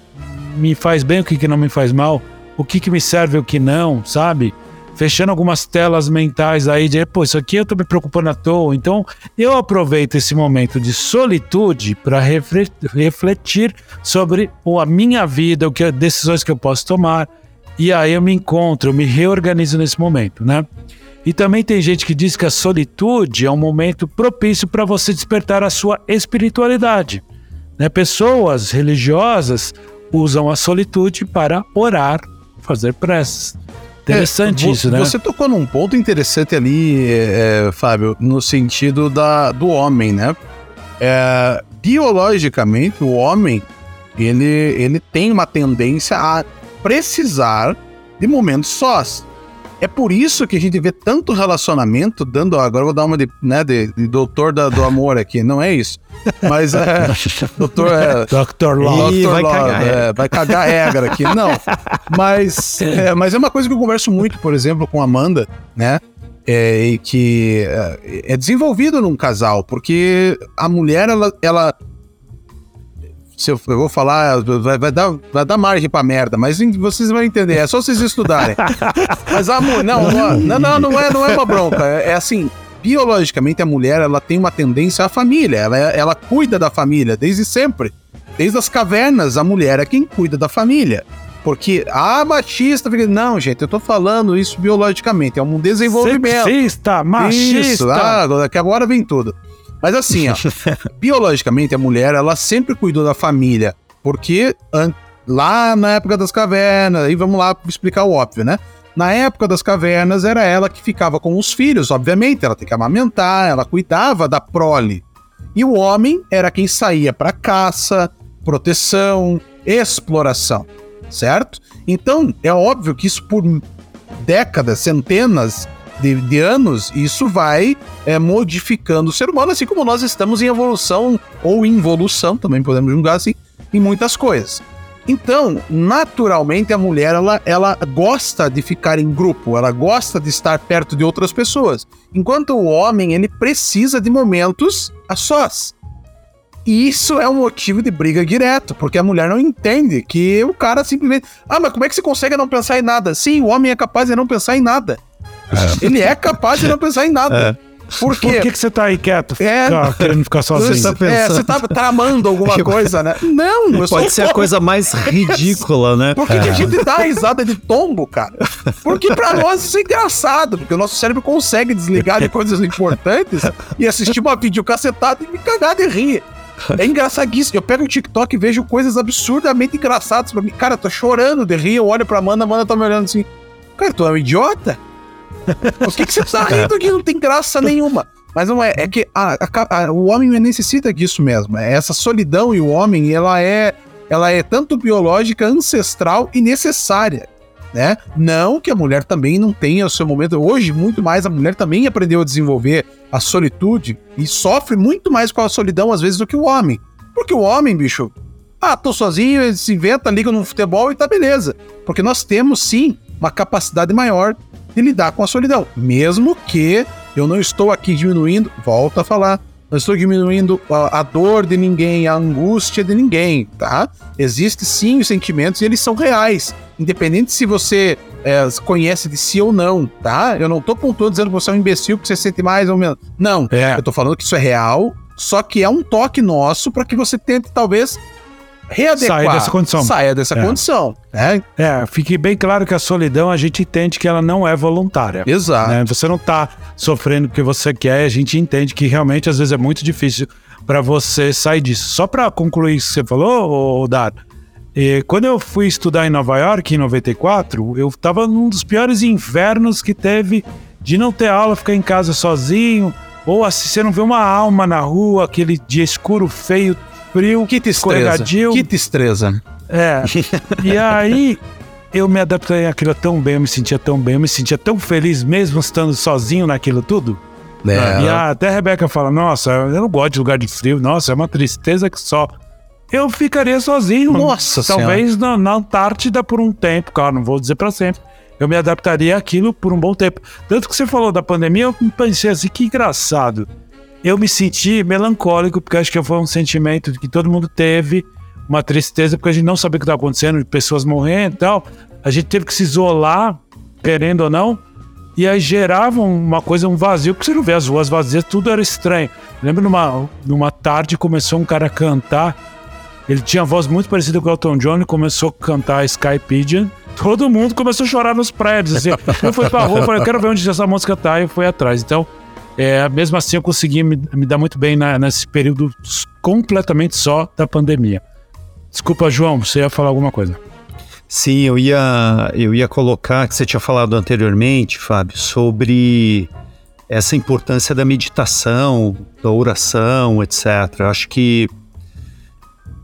me faz bem, o que que não me faz mal, o que que me serve, o que não, sabe? Fechando algumas telas mentais aí de, pô, isso aqui eu tô me preocupando à toa. Então, eu aproveito esse momento de solitude para refletir sobre a minha vida, o que decisões que eu posso tomar. E aí eu me encontro, eu me reorganizo nesse momento, né? E também tem gente que diz que a solitude é um momento propício para você despertar a sua espiritualidade. Né? Pessoas religiosas usam a solitude para orar, fazer preces. Interessante é, isso, né? Você tocou num ponto interessante ali, é, é, Fábio, no sentido da, do homem, né? É, biologicamente, o homem ele, ele tem uma tendência a precisar de momentos sós. É por isso que a gente vê tanto relacionamento dando. Agora eu vou dar uma de, né, de, de doutor da, do amor aqui, não é isso. Mas é. doutor. É, Dr. Love. vai, cagar, é, vai cagar regra aqui. Não. Mas é, mas é uma coisa que eu converso muito, por exemplo, com a Amanda, né? É, e que é, é desenvolvido num casal, porque a mulher, ela, ela se eu, eu vou falar, vai, vai, dar, vai dar margem pra merda, mas vocês vão entender, é só vocês estudarem. mas amor, não, não, não, não, é, não é uma bronca, é, é, assim, biologicamente a mulher, ela tem uma tendência à família, ela, ela cuida da família desde sempre. Desde as cavernas, a mulher é quem cuida da família. Porque a machista fica. Não, gente, eu tô falando isso biologicamente. É um desenvolvimento. Sexista, machista. Isso, ah, agora vem tudo. Mas assim, ó, biologicamente a mulher, ela sempre cuidou da família, porque lá na época das cavernas, aí vamos lá explicar o óbvio, né? Na época das cavernas era ela que ficava com os filhos, obviamente, ela tem que amamentar, ela cuidava da prole. E o homem era quem saía para caça, proteção, exploração, certo? Então, é óbvio que isso por décadas, centenas de, de anos, isso vai é, modificando o ser humano, assim como nós estamos em evolução ou involução, também podemos julgar assim, em muitas coisas. Então, naturalmente, a mulher ela, ela gosta de ficar em grupo, ela gosta de estar perto de outras pessoas, enquanto o homem ele precisa de momentos a sós. E isso é um motivo de briga direto, porque a mulher não entende que o cara simplesmente. Ah, mas como é que você consegue não pensar em nada? Sim, o homem é capaz de não pensar em nada. É. Ele é capaz de não pensar em nada. É. Por quê? Por que, que você tá aí quieto? É, querendo ficar sozinho? Você tá é, você tá tramando alguma coisa, né? Não, eu Pode ser a coisa mais ridícula, né? Por que, é. que a gente dá risada de tombo, cara? Porque pra nós isso é engraçado, porque o nosso cérebro consegue desligar de coisas importantes e assistir uma videocacetada e me cagar de rir. É engraçadíssimo. Eu pego o TikTok e vejo coisas absurdamente engraçadas pra mim. Cara, eu tô chorando de rir, eu olho pra Amanda, a Amanda tá me olhando assim. Cara, tu é um idiota? Por que, que você tá rindo que não tem graça nenhuma? Mas não é, é que a, a, a, o homem necessita disso mesmo. É essa solidão e o homem, ela é, ela é tanto biológica, ancestral e necessária. Né? Não que a mulher também não tenha o seu momento. Hoje, muito mais, a mulher também aprendeu a desenvolver a solitude e sofre muito mais com a solidão, às vezes, do que o homem. Porque o homem, bicho, ah, tô sozinho, ele se inventa, liga no futebol e tá beleza. Porque nós temos, sim, uma capacidade maior de lidar com a solidão. Mesmo que eu não estou aqui diminuindo, volto a falar, não estou diminuindo a, a, dor de ninguém, a angústia de ninguém, tá? Existem sim os sentimentos e eles são reais, independente se você é, conhece de si ou não, tá? Eu não tô pontuando dizendo que você é um imbecil porque você sente mais ou menos. Não, é. eu tô falando que isso é real, só que é um toque nosso para que você tente talvez readequar. Saia dessa condição. Saia dessa é. condição. Né? É, fique bem claro que a solidão a gente entende que ela não é voluntária. Exato. Né? Você não tá sofrendo porque você quer, a gente entende que realmente às vezes é muito difícil para você sair disso. Só para concluir isso que você falou, Dado, e quando eu fui estudar em Nova York em 94, eu tava num dos piores invernos que teve de não ter aula, ficar em casa sozinho, ou assim, você não vê uma alma na rua, aquele dia escuro, feio, frio, que escorregadio. Que destreza. É. e aí eu me adaptei àquilo tão bem, eu me sentia tão bem, eu me sentia tão feliz mesmo estando sozinho naquilo tudo. É. E até a Rebeca fala: Nossa, eu não gosto de lugar de frio, nossa, é uma tristeza que só. Eu ficaria sozinho. Nossa Talvez na, na, Antártida por um tempo, claro, não vou dizer para sempre. eu me adaptaria àquilo por um bom tempo. Tanto que você falou da pandemia, eu pensei assim, que engraçado. Eu me senti melancólico, porque acho que foi um sentimento que todo mundo teve, uma tristeza, porque a gente não sabia o que estava acontecendo, pessoas morrendo e tal. A gente teve que se isolar, querendo ou não, e aí gerava uma coisa, um vazio, porque você não vê as ruas vazias, tudo era estranho. lembro numa, numa tarde começou um cara a cantar, ele tinha voz muito parecida com o Elton John e começou a cantar Sky Pigeon. Todo mundo começou a chorar nos prédios. Assim. Eu fui pra rua falei, eu quero ver onde essa música tá, e eu fui atrás. Então, é, mesmo assim, eu consegui me, me dar muito bem na, nesse período completamente só da pandemia. Desculpa, João, você ia falar alguma coisa. Sim, eu ia, eu ia colocar que você tinha falado anteriormente, Fábio, sobre essa importância da meditação, da oração, etc. Eu acho que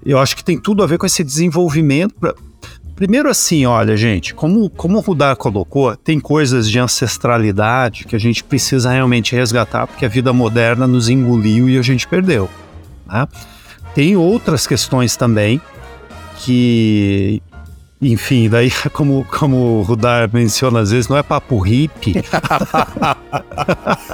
eu acho que tem tudo a ver com esse desenvolvimento. Primeiro assim, olha, gente, como, como o Rudar colocou, tem coisas de ancestralidade que a gente precisa realmente resgatar, porque a vida moderna nos engoliu e a gente perdeu. Né? Tem outras questões também que enfim, daí, como, como o Rudar menciona às vezes, não é papo hippie.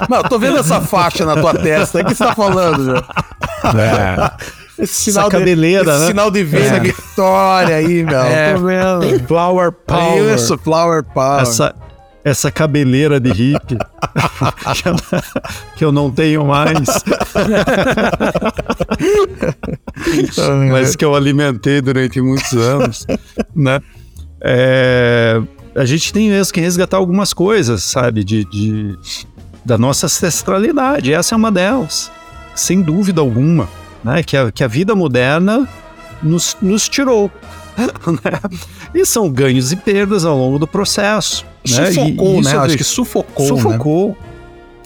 não, tô vendo essa faixa na tua testa. O que você tá falando, já? É. Esse sinal essa cabeleira, de, né? sinal de venda é. Vitória aí, meu. É. Tô vendo. Flower Power. Isso, Flower Power. Essa, essa cabeleira de hippie que eu não tenho mais. mas que eu alimentei durante muitos anos, né? É, a gente tem mesmo que resgatar algumas coisas, sabe, de, de, da nossa ancestralidade. Essa é uma delas, sem dúvida alguma, né? Que a, que a vida moderna nos, nos tirou. Né? E são ganhos e perdas ao longo do processo. Né? Sufocou, e, e né? Acho que sufocou. Sufocou. Né?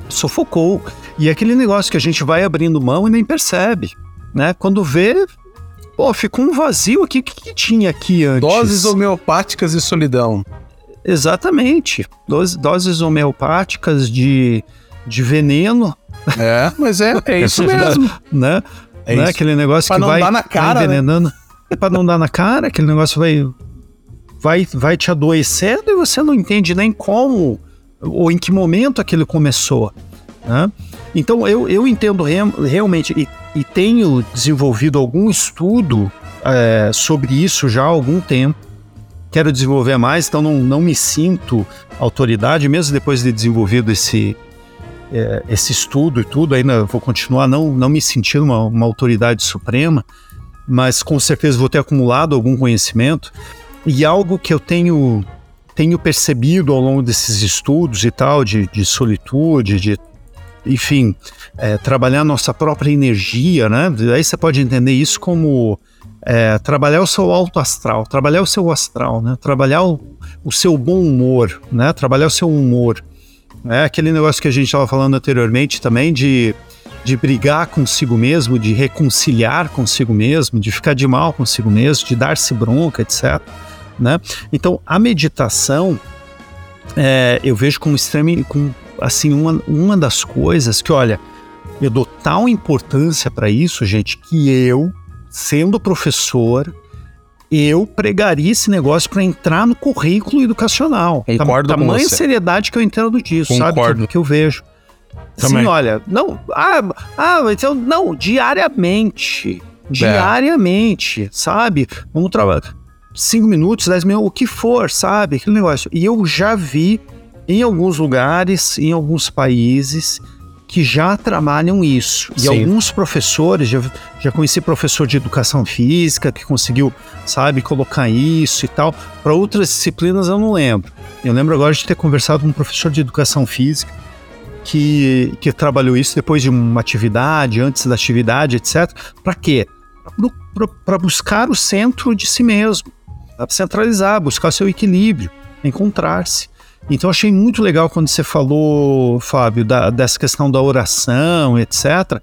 Sufocou. E é aquele negócio que a gente vai abrindo mão e nem percebe né? Quando vê, pô, ficou um vazio aqui. O que, que tinha aqui antes? Doses homeopáticas e solidão. Exatamente. Doses, doses homeopáticas de, de veneno. É, mas é, é isso mesmo. né? É né? Aquele negócio pra que vai, dar na cara, vai né? envenenando. Né? Pra não dar na cara, aquele negócio vai, vai, vai te adoecendo e você não entende nem como ou em que momento aquilo começou. Né? Então eu, eu entendo realmente, e e tenho desenvolvido algum estudo é, sobre isso já há algum tempo. Quero desenvolver mais, então não, não me sinto autoridade, mesmo depois de desenvolvido esse, é, esse estudo e tudo, ainda vou continuar não, não me sentindo uma, uma autoridade suprema, mas com certeza vou ter acumulado algum conhecimento. E algo que eu tenho, tenho percebido ao longo desses estudos e tal, de, de solitude, de enfim, é, trabalhar nossa própria energia, né? Aí você pode entender isso como é, trabalhar o seu alto astral, trabalhar o seu astral, né? Trabalhar o, o seu bom humor, né? Trabalhar o seu humor. É aquele negócio que a gente estava falando anteriormente também de, de brigar consigo mesmo, de reconciliar consigo mesmo, de ficar de mal consigo mesmo, de dar-se bronca, etc. Né? Então, a meditação é, eu vejo como extremo, com assim, uma, uma das coisas que, olha, eu dou tal importância para isso, gente, que eu, sendo professor, eu pregaria esse negócio para entrar no currículo educacional. Concordo Tam, tamanha seriedade que eu entendo disso, Concordo. sabe? Que, que eu vejo. Também. Sim, olha, não, ah, ah, então, não, diariamente, é. diariamente, é. sabe? Vamos trabalhar cinco minutos, dez minutos, o que for, sabe? Aquele negócio. E eu já vi em alguns lugares, em alguns países, que já trabalham isso. E Sim. alguns professores, já, já conheci professor de educação física que conseguiu, sabe, colocar isso e tal. Para outras disciplinas eu não lembro. Eu lembro agora de ter conversado com um professor de educação física que, que trabalhou isso depois de uma atividade, antes da atividade, etc. Para quê? Para buscar o centro de si mesmo, para centralizar, buscar o seu equilíbrio, encontrar-se. Então achei muito legal quando você falou, Fábio, da, dessa questão da oração, etc.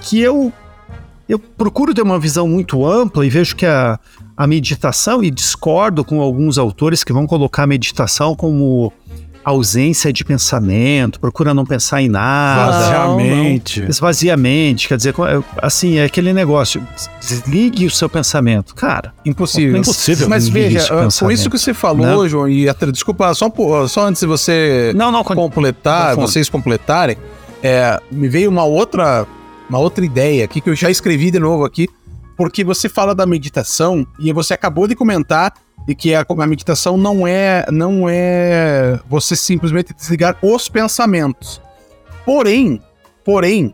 Que eu eu procuro ter uma visão muito ampla e vejo que a, a meditação, e discordo com alguns autores que vão colocar a meditação como ausência de pensamento, procura não pensar em nada. Esvaziamente. Esvaziamente, quer dizer, assim, é aquele negócio, desligue o seu pensamento. Cara, impossível. Impossível. Mas veja, com isso que você falou, não. João, e até, desculpa, só, só antes de você não, não, completar, vocês completarem, é, me veio uma outra, uma outra ideia aqui que eu já escrevi de novo aqui, porque você fala da meditação e você acabou de comentar e que a, a meditação não é não é você simplesmente desligar os pensamentos. Porém, porém,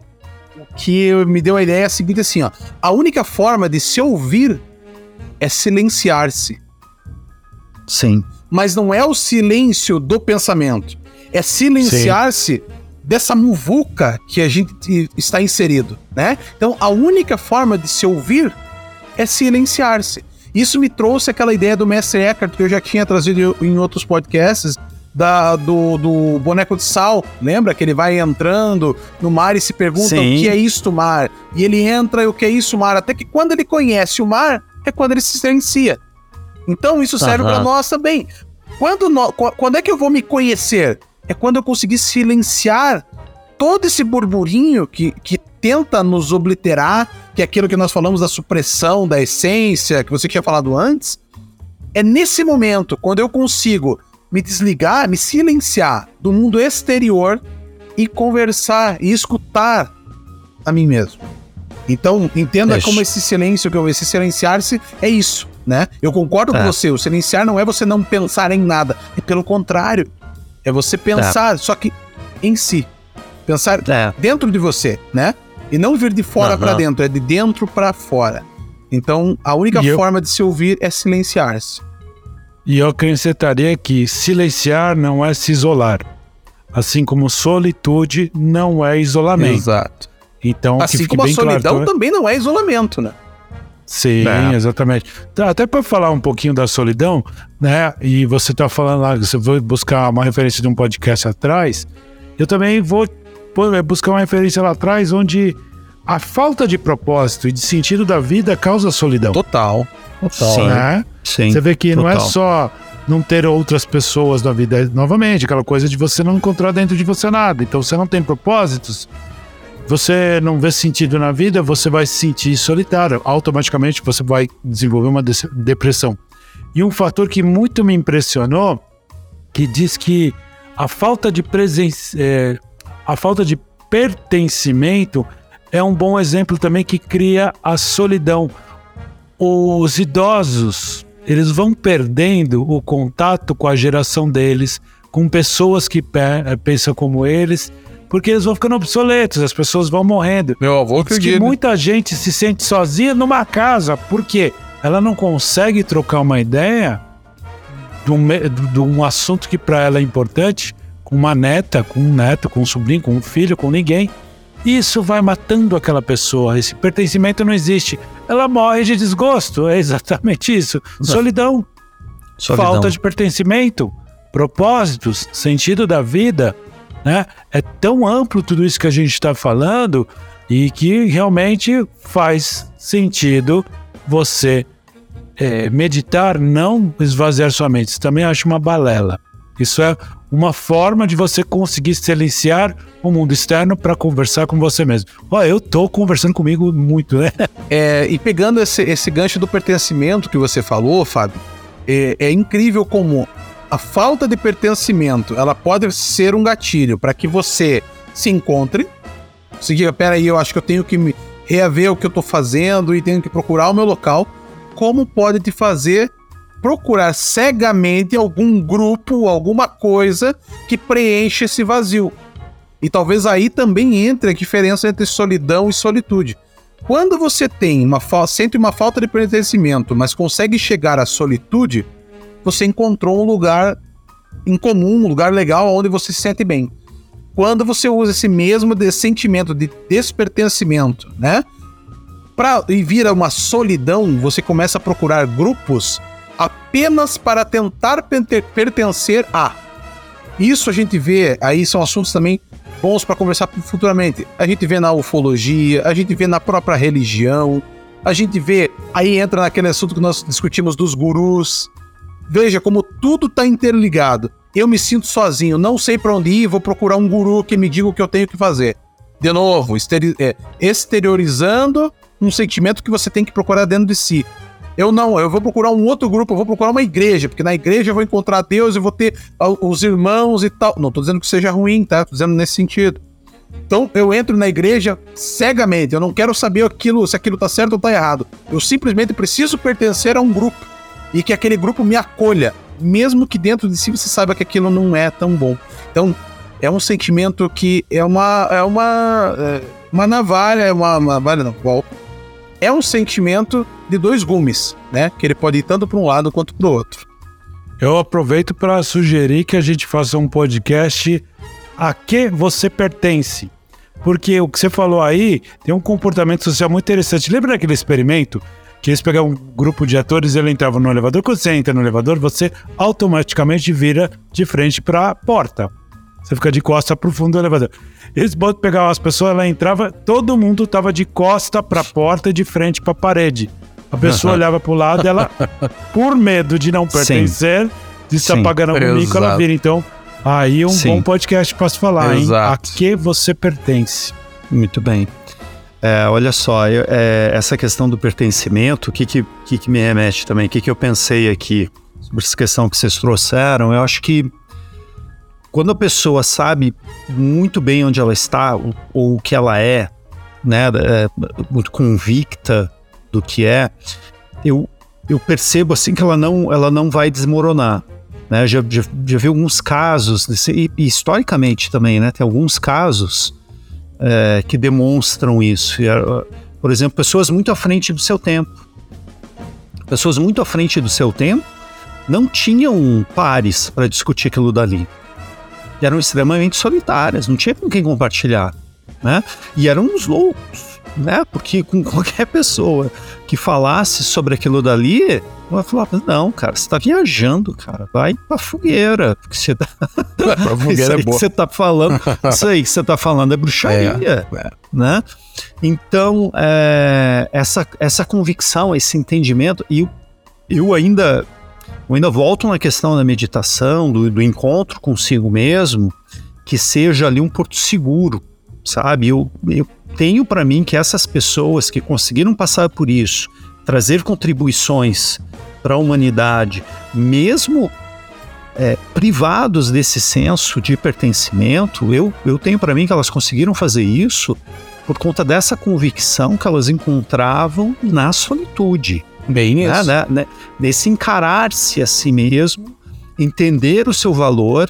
o que me deu a ideia é a seguinte assim, ó, a única forma de se ouvir é silenciar-se. Sim. Mas não é o silêncio do pensamento, é silenciar-se dessa muvuca que a gente está inserido, né? Então, a única forma de se ouvir é silenciar-se. Isso me trouxe aquela ideia do Mestre Eckhart que eu já tinha trazido em outros podcasts, da, do, do, boneco de sal, lembra? Que ele vai entrando no mar e se pergunta Sim. o que é isto mar. E ele entra e o que é isso mar. Até que quando ele conhece o mar, é quando ele se silencia. Então isso serve uhum. para nós também. Quando, no, quando é que eu vou me conhecer? É quando eu conseguir silenciar todo esse burburinho que, que tenta nos obliterar, que é aquilo que nós falamos da supressão da essência, que você tinha falado antes, é nesse momento, quando eu consigo me desligar, me silenciar do mundo exterior e conversar e escutar a mim mesmo. Então, entenda como esse silêncio, que esse silenciar-se é isso, né? Eu concordo é. com você, o silenciar não é você não pensar em nada, é pelo contrário, é você pensar, é. só que em si. Pensar é. dentro de você, né? E não vir de fora uhum. para dentro, é de dentro para fora. Então, a única e forma eu... de se ouvir é silenciar-se. E eu acrescentaria que silenciar não é se isolar. Assim como solitude não é isolamento. Exato. Então, assim como a solidão claro, também não é isolamento, né? Sim, é. exatamente. Tá, até para falar um pouquinho da solidão, né? E você tá falando lá, você vai buscar uma referência de um podcast atrás. Eu também vou é buscar uma referência lá atrás onde a falta de propósito e de sentido da vida causa solidão. Total. Total. Sim. Né? Sim você vê que total. não é só não ter outras pessoas na vida, novamente, aquela coisa de você não encontrar dentro de você nada. Então, você não tem propósitos, você não vê sentido na vida, você vai se sentir solitário. Automaticamente, você vai desenvolver uma depressão. E um fator que muito me impressionou, que diz que a falta de presença, é, a falta de pertencimento é um bom exemplo também que cria a solidão. Os idosos, eles vão perdendo o contato com a geração deles, com pessoas que eh, pensam como eles, porque eles vão ficando obsoletos, as pessoas vão morrendo. Meu avô Diz que muita gente se sente sozinha numa casa, porque ela não consegue trocar uma ideia de um, de um assunto que para ela é importante com uma neta, com um neto, com um sobrinho, com um filho, com ninguém. Isso vai matando aquela pessoa. Esse pertencimento não existe. Ela morre de desgosto. É exatamente isso. Solidão. Solidão. Falta de pertencimento. Propósitos. Sentido da vida. Né? É tão amplo tudo isso que a gente está falando e que realmente faz sentido você é, meditar, não esvaziar sua mente. Isso também acho uma balela. Isso é uma forma de você conseguir silenciar o mundo externo para conversar com você mesmo. Ó, eu tô conversando comigo muito, né? É, e pegando esse, esse gancho do pertencimento que você falou, Fábio, é, é incrível como a falta de pertencimento ela pode ser um gatilho para que você se encontre. Se diga, peraí, eu acho que eu tenho que me reaver o que eu tô fazendo e tenho que procurar o meu local. Como pode te fazer procurar cegamente algum grupo, alguma coisa que preenche esse vazio. E talvez aí também entre a diferença entre solidão e solitude. Quando você tem uma sente uma falta de pertencimento, mas consegue chegar à solitude, você encontrou um lugar em comum, um lugar legal onde você se sente bem. Quando você usa esse mesmo de sentimento de despertencimento, né? Pra, e vira uma solidão, você começa a procurar grupos apenas para tentar pertencer a. Isso a gente vê, aí são assuntos também bons para conversar futuramente. A gente vê na ufologia, a gente vê na própria religião, a gente vê, aí entra naquele assunto que nós discutimos dos gurus. Veja como tudo está interligado. eu me sinto sozinho, não sei para onde ir, vou procurar um guru que me diga o que eu tenho que fazer. De novo, é, exteriorizando um sentimento que você tem que procurar dentro de si. Eu não, eu vou procurar um outro grupo, eu vou procurar uma igreja, porque na igreja eu vou encontrar Deus e vou ter os irmãos e tal. Não tô dizendo que seja ruim, tá? Tô dizendo nesse sentido. Então eu entro na igreja cegamente, eu não quero saber aquilo, se aquilo tá certo ou tá errado. Eu simplesmente preciso pertencer a um grupo e que aquele grupo me acolha, mesmo que dentro de si você saiba que aquilo não é tão bom. Então é um sentimento que é uma é uma é uma navalha, é uma, uma navalha não? É um sentimento de dois gumes, né? Que ele pode ir tanto para um lado quanto para o outro. Eu aproveito para sugerir que a gente faça um podcast a que você pertence. Porque o que você falou aí tem um comportamento social muito interessante. Lembra daquele experimento que eles pegavam um grupo de atores e ele entrava no elevador. Quando você entra no elevador, você automaticamente vira de frente para a porta. Você fica de costa pro fundo do elevador. Eles pegavam as pessoas, ela entrava, todo mundo tava de costa para a porta e de frente para a parede. A pessoa olhava para o lado, ela, por medo de não pertencer, Sim. de estar pagando um mico, ela vira. Então, aí um Sim. bom podcast para se falar, Exato. hein? A que você pertence. Muito bem. É, olha só, eu, é, essa questão do pertencimento, o que, que, que, que me remete também? O que, que eu pensei aqui sobre essa questão que vocês trouxeram? Eu acho que quando a pessoa sabe muito bem onde ela está ou, ou o que ela é, né, é, muito convicta do que é, eu, eu percebo assim que ela não, ela não vai desmoronar. Né? Já, já, já vi alguns casos, e, e, historicamente também, né? Tem alguns casos é, que demonstram isso. E, por exemplo, pessoas muito à frente do seu tempo. Pessoas muito à frente do seu tempo não tinham pares para discutir aquilo dali. Eram extremamente solitárias, não tinha com quem compartilhar. Né? E eram uns loucos né? Porque com qualquer pessoa que falasse sobre aquilo dali, vai falar, não, cara, você tá viajando, cara, vai pra fogueira, porque você tá... pra fogueira é boa. você tá falando, isso aí que você tá falando é bruxaria, é, é. né? Então, é, essa, essa convicção, esse entendimento, e eu ainda eu ainda volto na questão da meditação, do, do encontro consigo mesmo, que seja ali um porto seguro, sabe? Eu, eu tenho para mim que essas pessoas que conseguiram passar por isso, trazer contribuições para a humanidade, mesmo é, privados desse senso de pertencimento, eu, eu tenho para mim que elas conseguiram fazer isso por conta dessa convicção que elas encontravam na solitude. Bem né, isso. Né, né, nesse encarar-se a si mesmo, entender o seu valor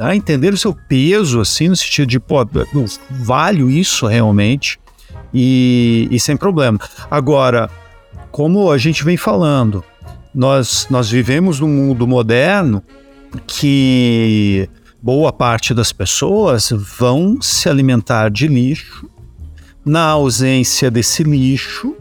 Tá? Entender o seu peso, assim, no sentido de, pô, eu valho isso realmente e, e sem problema. Agora, como a gente vem falando, nós, nós vivemos num mundo moderno que boa parte das pessoas vão se alimentar de lixo. Na ausência desse lixo,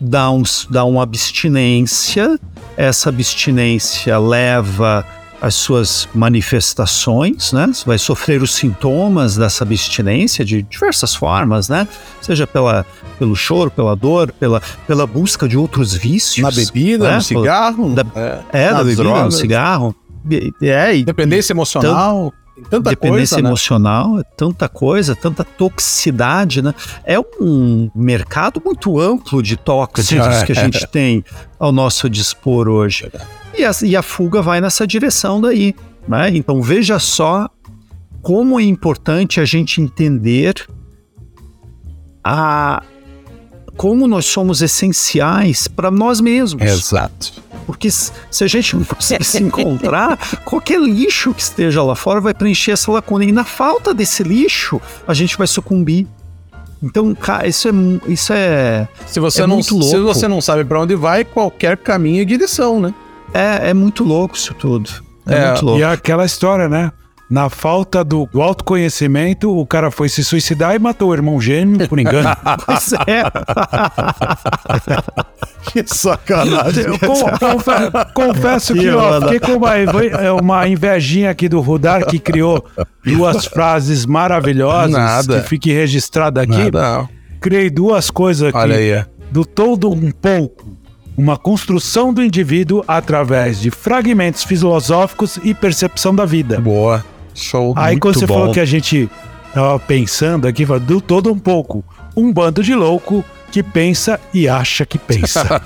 dá, um, dá uma abstinência. Essa abstinência leva as suas manifestações, né? Você vai sofrer os sintomas dessa abstinência de diversas formas, né? Seja pela, pelo choro, pela dor, pela, pela busca de outros vícios. Na bebida, né? no cigarro. Da, é, é da bebida, drogas. no cigarro. É, e, Dependência emocional. Tanta dependência coisa, né? emocional, né? tanta coisa, tanta toxicidade, né? É um mercado muito amplo de tóxicos que a gente tem ao nosso dispor hoje. Verdade. E a, e a fuga vai nessa direção daí. Né? Então veja só como é importante a gente entender a como nós somos essenciais para nós mesmos. Exato. Porque se a gente não conseguir se encontrar, qualquer lixo que esteja lá fora vai preencher essa lacuna. E na falta desse lixo, a gente vai sucumbir. Então, cara, isso é, isso é, se você é não, muito louco. Se você não sabe para onde vai, qualquer caminho é direção, né? É, é muito louco isso tudo. É, é muito louco. E aquela história, né? Na falta do, do, autoconhecimento, o cara foi se suicidar e matou o irmão gêmeo por engano. pois é. que sacanagem. Eu, confe, confesso que, ó, fiquei com uma, é uma invejinha aqui do Rudar que criou duas frases maravilhosas Nada. que fique registrada aqui. Nada. Criei duas coisas aqui. Olha aí. Do todo um pouco uma construção do indivíduo através de fragmentos filosóficos e percepção da vida. Boa. Show. Aí Muito quando você bom. falou que a gente tava pensando aqui, do todo um pouco. Um bando de louco que pensa e acha que pensa.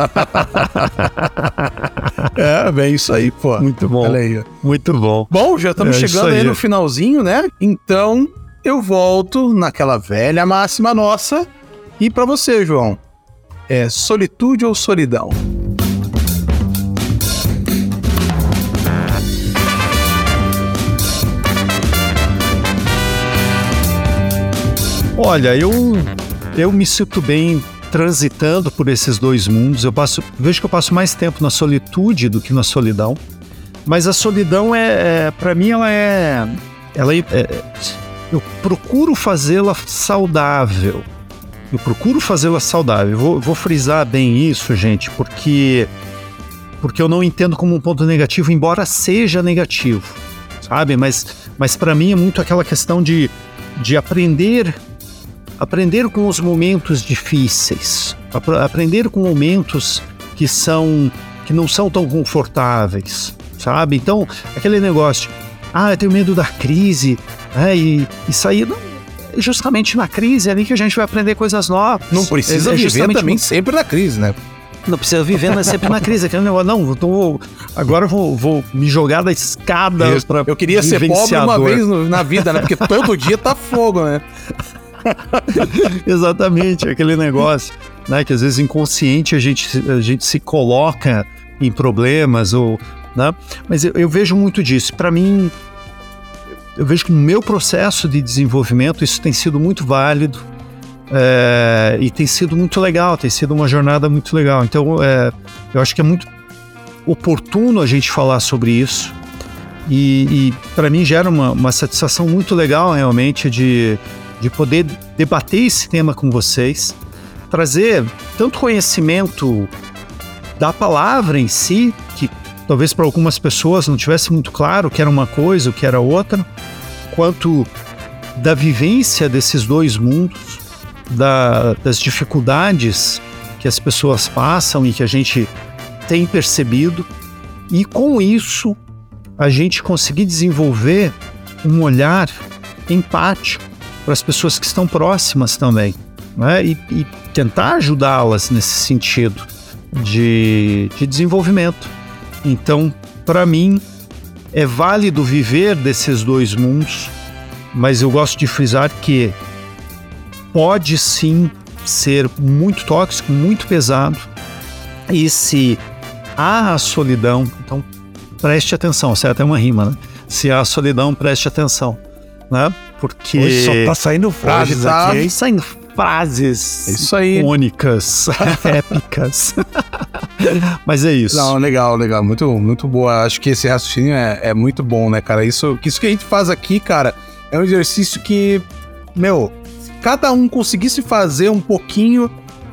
É, bem isso aí, pô. Muito bom. Olha aí. Muito bom. Bom, já estamos É chegando aí. aí. no finalzinho, né? Então, eu volto naquela velha máxima nossa. E pra você, João, é solitude ou solidão? Olha, eu, eu me sinto bem transitando por esses dois mundos. Eu passo, vejo que eu passo mais tempo na solitude do que na solidão. Mas a solidão é, é para mim, ela é, ela é, é- eu procuro fazê-la saudável. Eu procuro fazê-la saudável. Vou, vou frisar bem isso, gente, porque porque eu não entendo como um ponto negativo, embora seja negativo, sabe? Mas, mas para mim é muito aquela questão de, de aprender aprender com os momentos difíceis, aprender com momentos que são que não são tão confortáveis, sabe? Então, aquele negócio, ah, eu tenho medo da crise, né? E isso aí não, é justamente na crise é ali que a gente vai aprender coisas novas. Não precisa É- é viver também sempre na crise, né? não precisa viver mas sempre na crise. Aquele negócio, não, tô, agora eu vou, vou me jogar da escada Eu queria ser pobre uma vez no- na vida, né? Porque todo dia tá fogo, né? Exatamente, aquele negócio, né? Que às vezes inconsciente a gente, a gente se coloca em problemas ou, né? Mas eu, eu vejo muito disso. Para mim, eu vejo que no meu processo de desenvolvimento isso tem sido muito válido é, e tem sido muito legal, tem sido uma jornada muito legal. Então, é, eu acho que é muito oportuno a gente falar sobre isso. E, e para mim gera uma, uma satisfação muito legal realmente de, de poder debater esse tema com vocês, trazer tanto conhecimento da palavra em si, que talvez para algumas pessoas não tivesse muito claro o que era uma coisa, o que era outra, quanto da vivência desses dois mundos, da- das dificuldades que as pessoas passam e que a gente tem percebido, e com isso a gente conseguir desenvolver um olhar empático para as pessoas que estão próximas também, né? e, e tentar ajudá-las nesse sentido de, de desenvolvimento. Então, para mim, é válido viver desses dois mundos, mas eu gosto de frisar que pode sim ser muito tóxico, muito pesado, e se há a solidão, então preste atenção, isso é uma rima, né? Se há solidão, preste atenção, né? Porque Hoje só tá saindo frases Hoje tá aqui, hein? saindo frases É isso aí. icônicas, épicas. Mas é isso. Não, legal, legal. Muito, muito boa. Acho que esse raciocínio é, é muito bom, né, cara? Isso, isso que a gente faz aqui, cara, é um exercício que, meu, se cada um conseguisse fazer um pouquinho,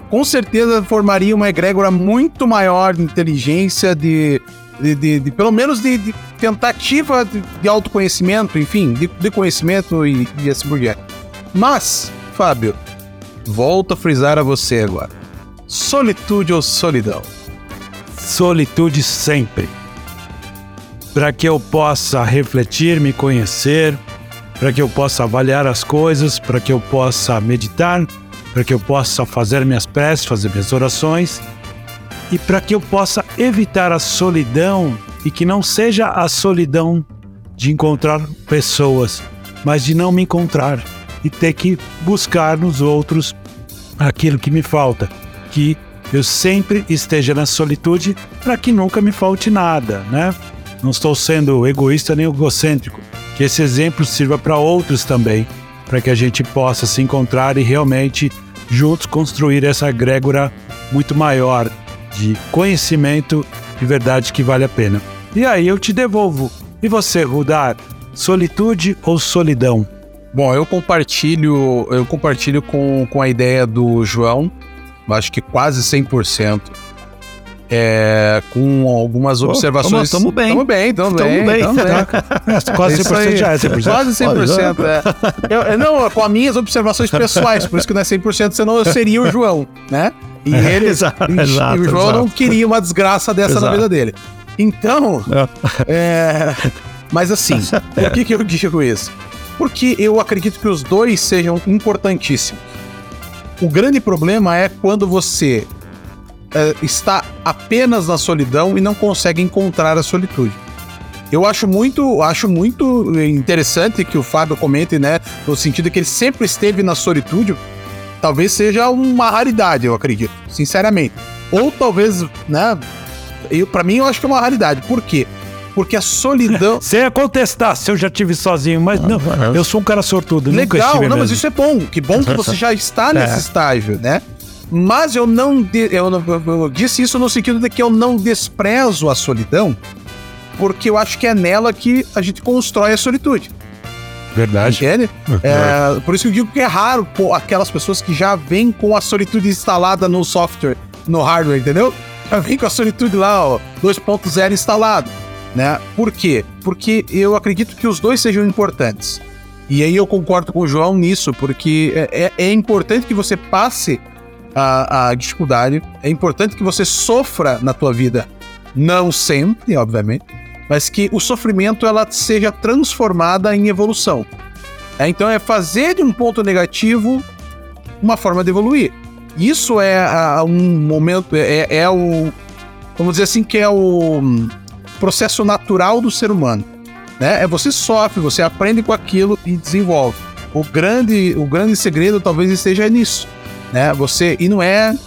com certeza formaria uma egrégora muito maior de inteligência, de. De, de- de- pelo menos de, de tentativa de, autoconhecimento, enfim, de, de conhecimento e, e assim por diante. Mas, Fábio, volto a frisar a você agora. Solitude ou solidão? solitude sempre. Para que eu possa refletir, me conhecer, para que eu possa avaliar as coisas, para que eu possa meditar, para que eu possa fazer minhas preces, fazer minhas orações e para que eu possa evitar a solidão e que não seja a solidão de encontrar pessoas, mas de não me encontrar e ter que buscar nos outros aquilo que me falta, que eu sempre esteja na solitude para que nunca me falte nada, né? Não estou sendo egoísta nem egocêntrico. Que esse exemplo sirva para outros também, para que a gente possa se encontrar e realmente juntos construir essa egrégora muito maior de conhecimento e verdade que vale a pena. E aí eu te devolvo. E você, Rudar, solitude ou solidão? Bom, eu compartilho, eu compartilho com, com a ideia do João, acho que quase 100%. É, com algumas observações. tamo- tamo bem. Tamo bem, tamo, Tamo bem. bem. tamo bem. É, quase Isso 100% aí. já é 100%. Quase 100%. É. Eu- não, com as minhas observações pessoais, por isso que não é 100%, senão eu seria o João, né? E é, ele, exato, e, exato, o João exato. não queria uma desgraça dessa na vida dele. Então, é, mas assim, por que, que eu digo isso? Porque eu acredito que os dois sejam importantíssimos. O grande problema é quando você é, está apenas na solidão e não consegue encontrar a solitude. Eu acho muito, acho muito interessante que o Fábio comente, né, no sentido que ele sempre esteve na solitude. Talvez seja uma raridade, eu acredito, sinceramente. Ou talvez, né, eu para mim eu acho que é uma raridade. Por quê? Porque a solidão. Você ia contestar se eu já tive sozinho, mas não, eu sou um cara sortudo. Legal, não, mesmo. mas isso é bom. Que bom que você já está nesse é. estágio, né? Mas eu não, de, eu, eu disse isso no sentido de que eu não desprezo a solidão, porque eu acho que é nela que a gente constrói a solitude. Verdade. Entende? É, por isso que eu digo que é raro pô, aquelas pessoas que já vêm com a solitude instalada no software, no hardware, entendeu? Já vem com a solitude lá, ó, 2.0 instalado, né? Por quê? Porque eu acredito que os dois sejam importantes. E aí eu concordo com o João nisso, porque é, é, é importante que você passe a, a dificuldade, é importante que você sofra na tua vida, não sempre, obviamente, mas que o sofrimento ela seja transformada em evolução. É, então é fazer de um ponto negativo uma forma de evoluir. Isso é a, um momento, é, é, o, vamos dizer assim, que é o processo natural do ser humano. Né? É você sofre, você aprende com aquilo e desenvolve. O grande, o grande segredo talvez esteja nisso, né? Você e não é,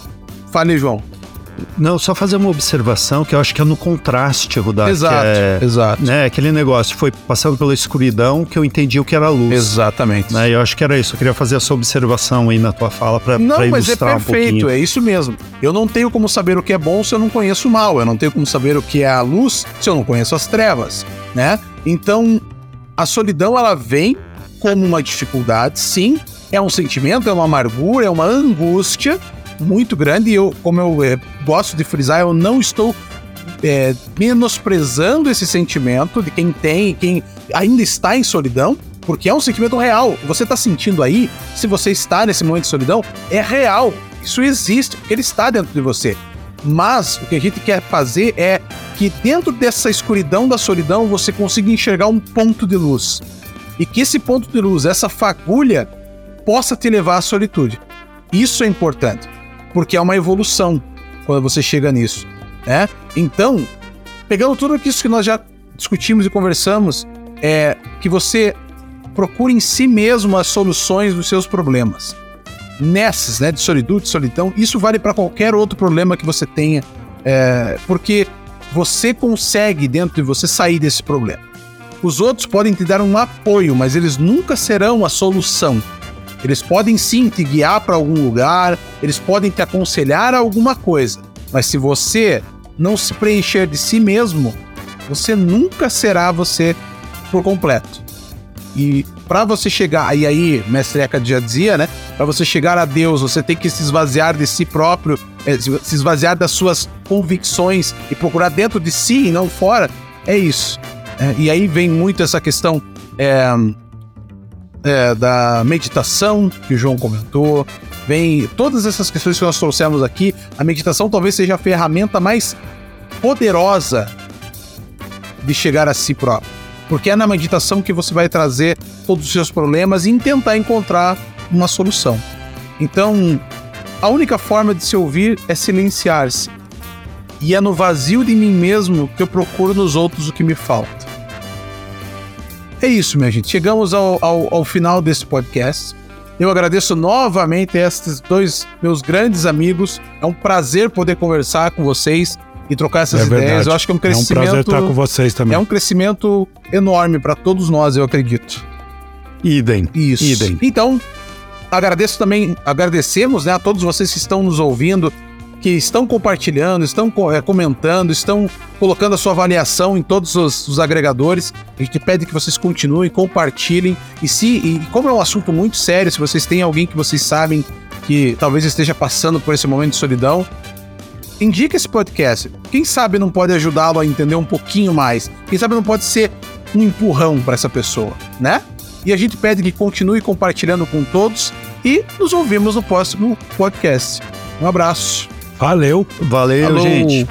fale João, não, só fazer uma observação que eu acho que é no contraste, Rudá. Exato, é, exato. Né, aquele negócio, foi passando pela escuridão que eu entendi o que era luz. Exatamente. Né, eu acho que era isso, eu queria fazer essa observação aí na tua fala para ilustrar Não, mas é perfeito, um é isso mesmo. Eu não tenho como saber o que é bom se eu não conheço o mal, eu não tenho como saber o que é a luz se eu não conheço as trevas, né? Então, a solidão, ela vem como uma dificuldade, sim, é um sentimento, é uma amargura, é uma angústia, muito grande. E eu, como eu é, gosto de frisar, eu não estou é, menosprezando esse sentimento de quem tem, quem ainda está em solidão, porque é um sentimento real. Você está sentindo aí, se você está nesse momento de solidão, é real. Isso existe, porque ele está dentro de você. Mas o que a gente quer fazer é que dentro dessa escuridão da solidão você consiga enxergar um ponto de luz. E que esse ponto de luz, essa fagulha, possa te levar à solitude. Isso é importante porque é uma evolução quando você chega nisso, né? Então, pegando tudo isso que nós já discutimos e conversamos, é que você procure em si mesmo as soluções dos seus problemas. Nessas, né, de solitude, de solidão, isso vale para qualquer outro problema que você tenha, é, porque você consegue dentro de você sair desse problema. Os outros podem te dar um apoio, mas eles nunca serão a solução. Eles podem sim te guiar para algum lugar, eles podem te aconselhar a alguma coisa, mas se você não se preencher de si mesmo, você nunca será você por completo. E para você chegar, e aí, mestre Eka já dizia, né? Para você chegar a Deus, você tem que se esvaziar de si próprio, é, se esvaziar das suas convicções e procurar dentro de si e não fora. É isso. É, e aí vem muito essa questão é, é, da meditação, que o João comentou, vem todas essas questões que nós trouxemos aqui. A meditação talvez seja a ferramenta mais poderosa de chegar a si próprio. Porque é na meditação que você vai trazer todos os seus problemas e tentar encontrar uma solução. Então, a única forma de se ouvir é silenciar-se. E é no vazio de mim mesmo que eu procuro nos outros o que me falta. É isso, minha gente. Chegamos ao, ao, ao final desse podcast. Eu agradeço novamente a estes dois meus grandes amigos. É um prazer poder conversar com vocês e trocar essas é ideias. Verdade. Eu acho que é um crescimento. É um prazer estar com vocês também. É um crescimento enorme para todos nós, eu acredito. Idem. Isso. Idem. Então, agradeço também, agradecemos né, a todos vocês que estão nos ouvindo que estão compartilhando, estão é, comentando, estão colocando a sua avaliação em todos os, os, agregadores. A gente pede que vocês continuem, compartilhem. E se, e como é um assunto muito sério, se vocês têm alguém que vocês sabem que talvez esteja passando por esse momento de solidão, indique esse podcast. Quem sabe não pode ajudá-lo a entender um pouquinho mais. Quem sabe não pode ser um empurrão para essa pessoa, né? E a gente pede que continue compartilhando com todos e nos ouvimos no próximo podcast. Um abraço. Valeu. Valeu, Falou. gente.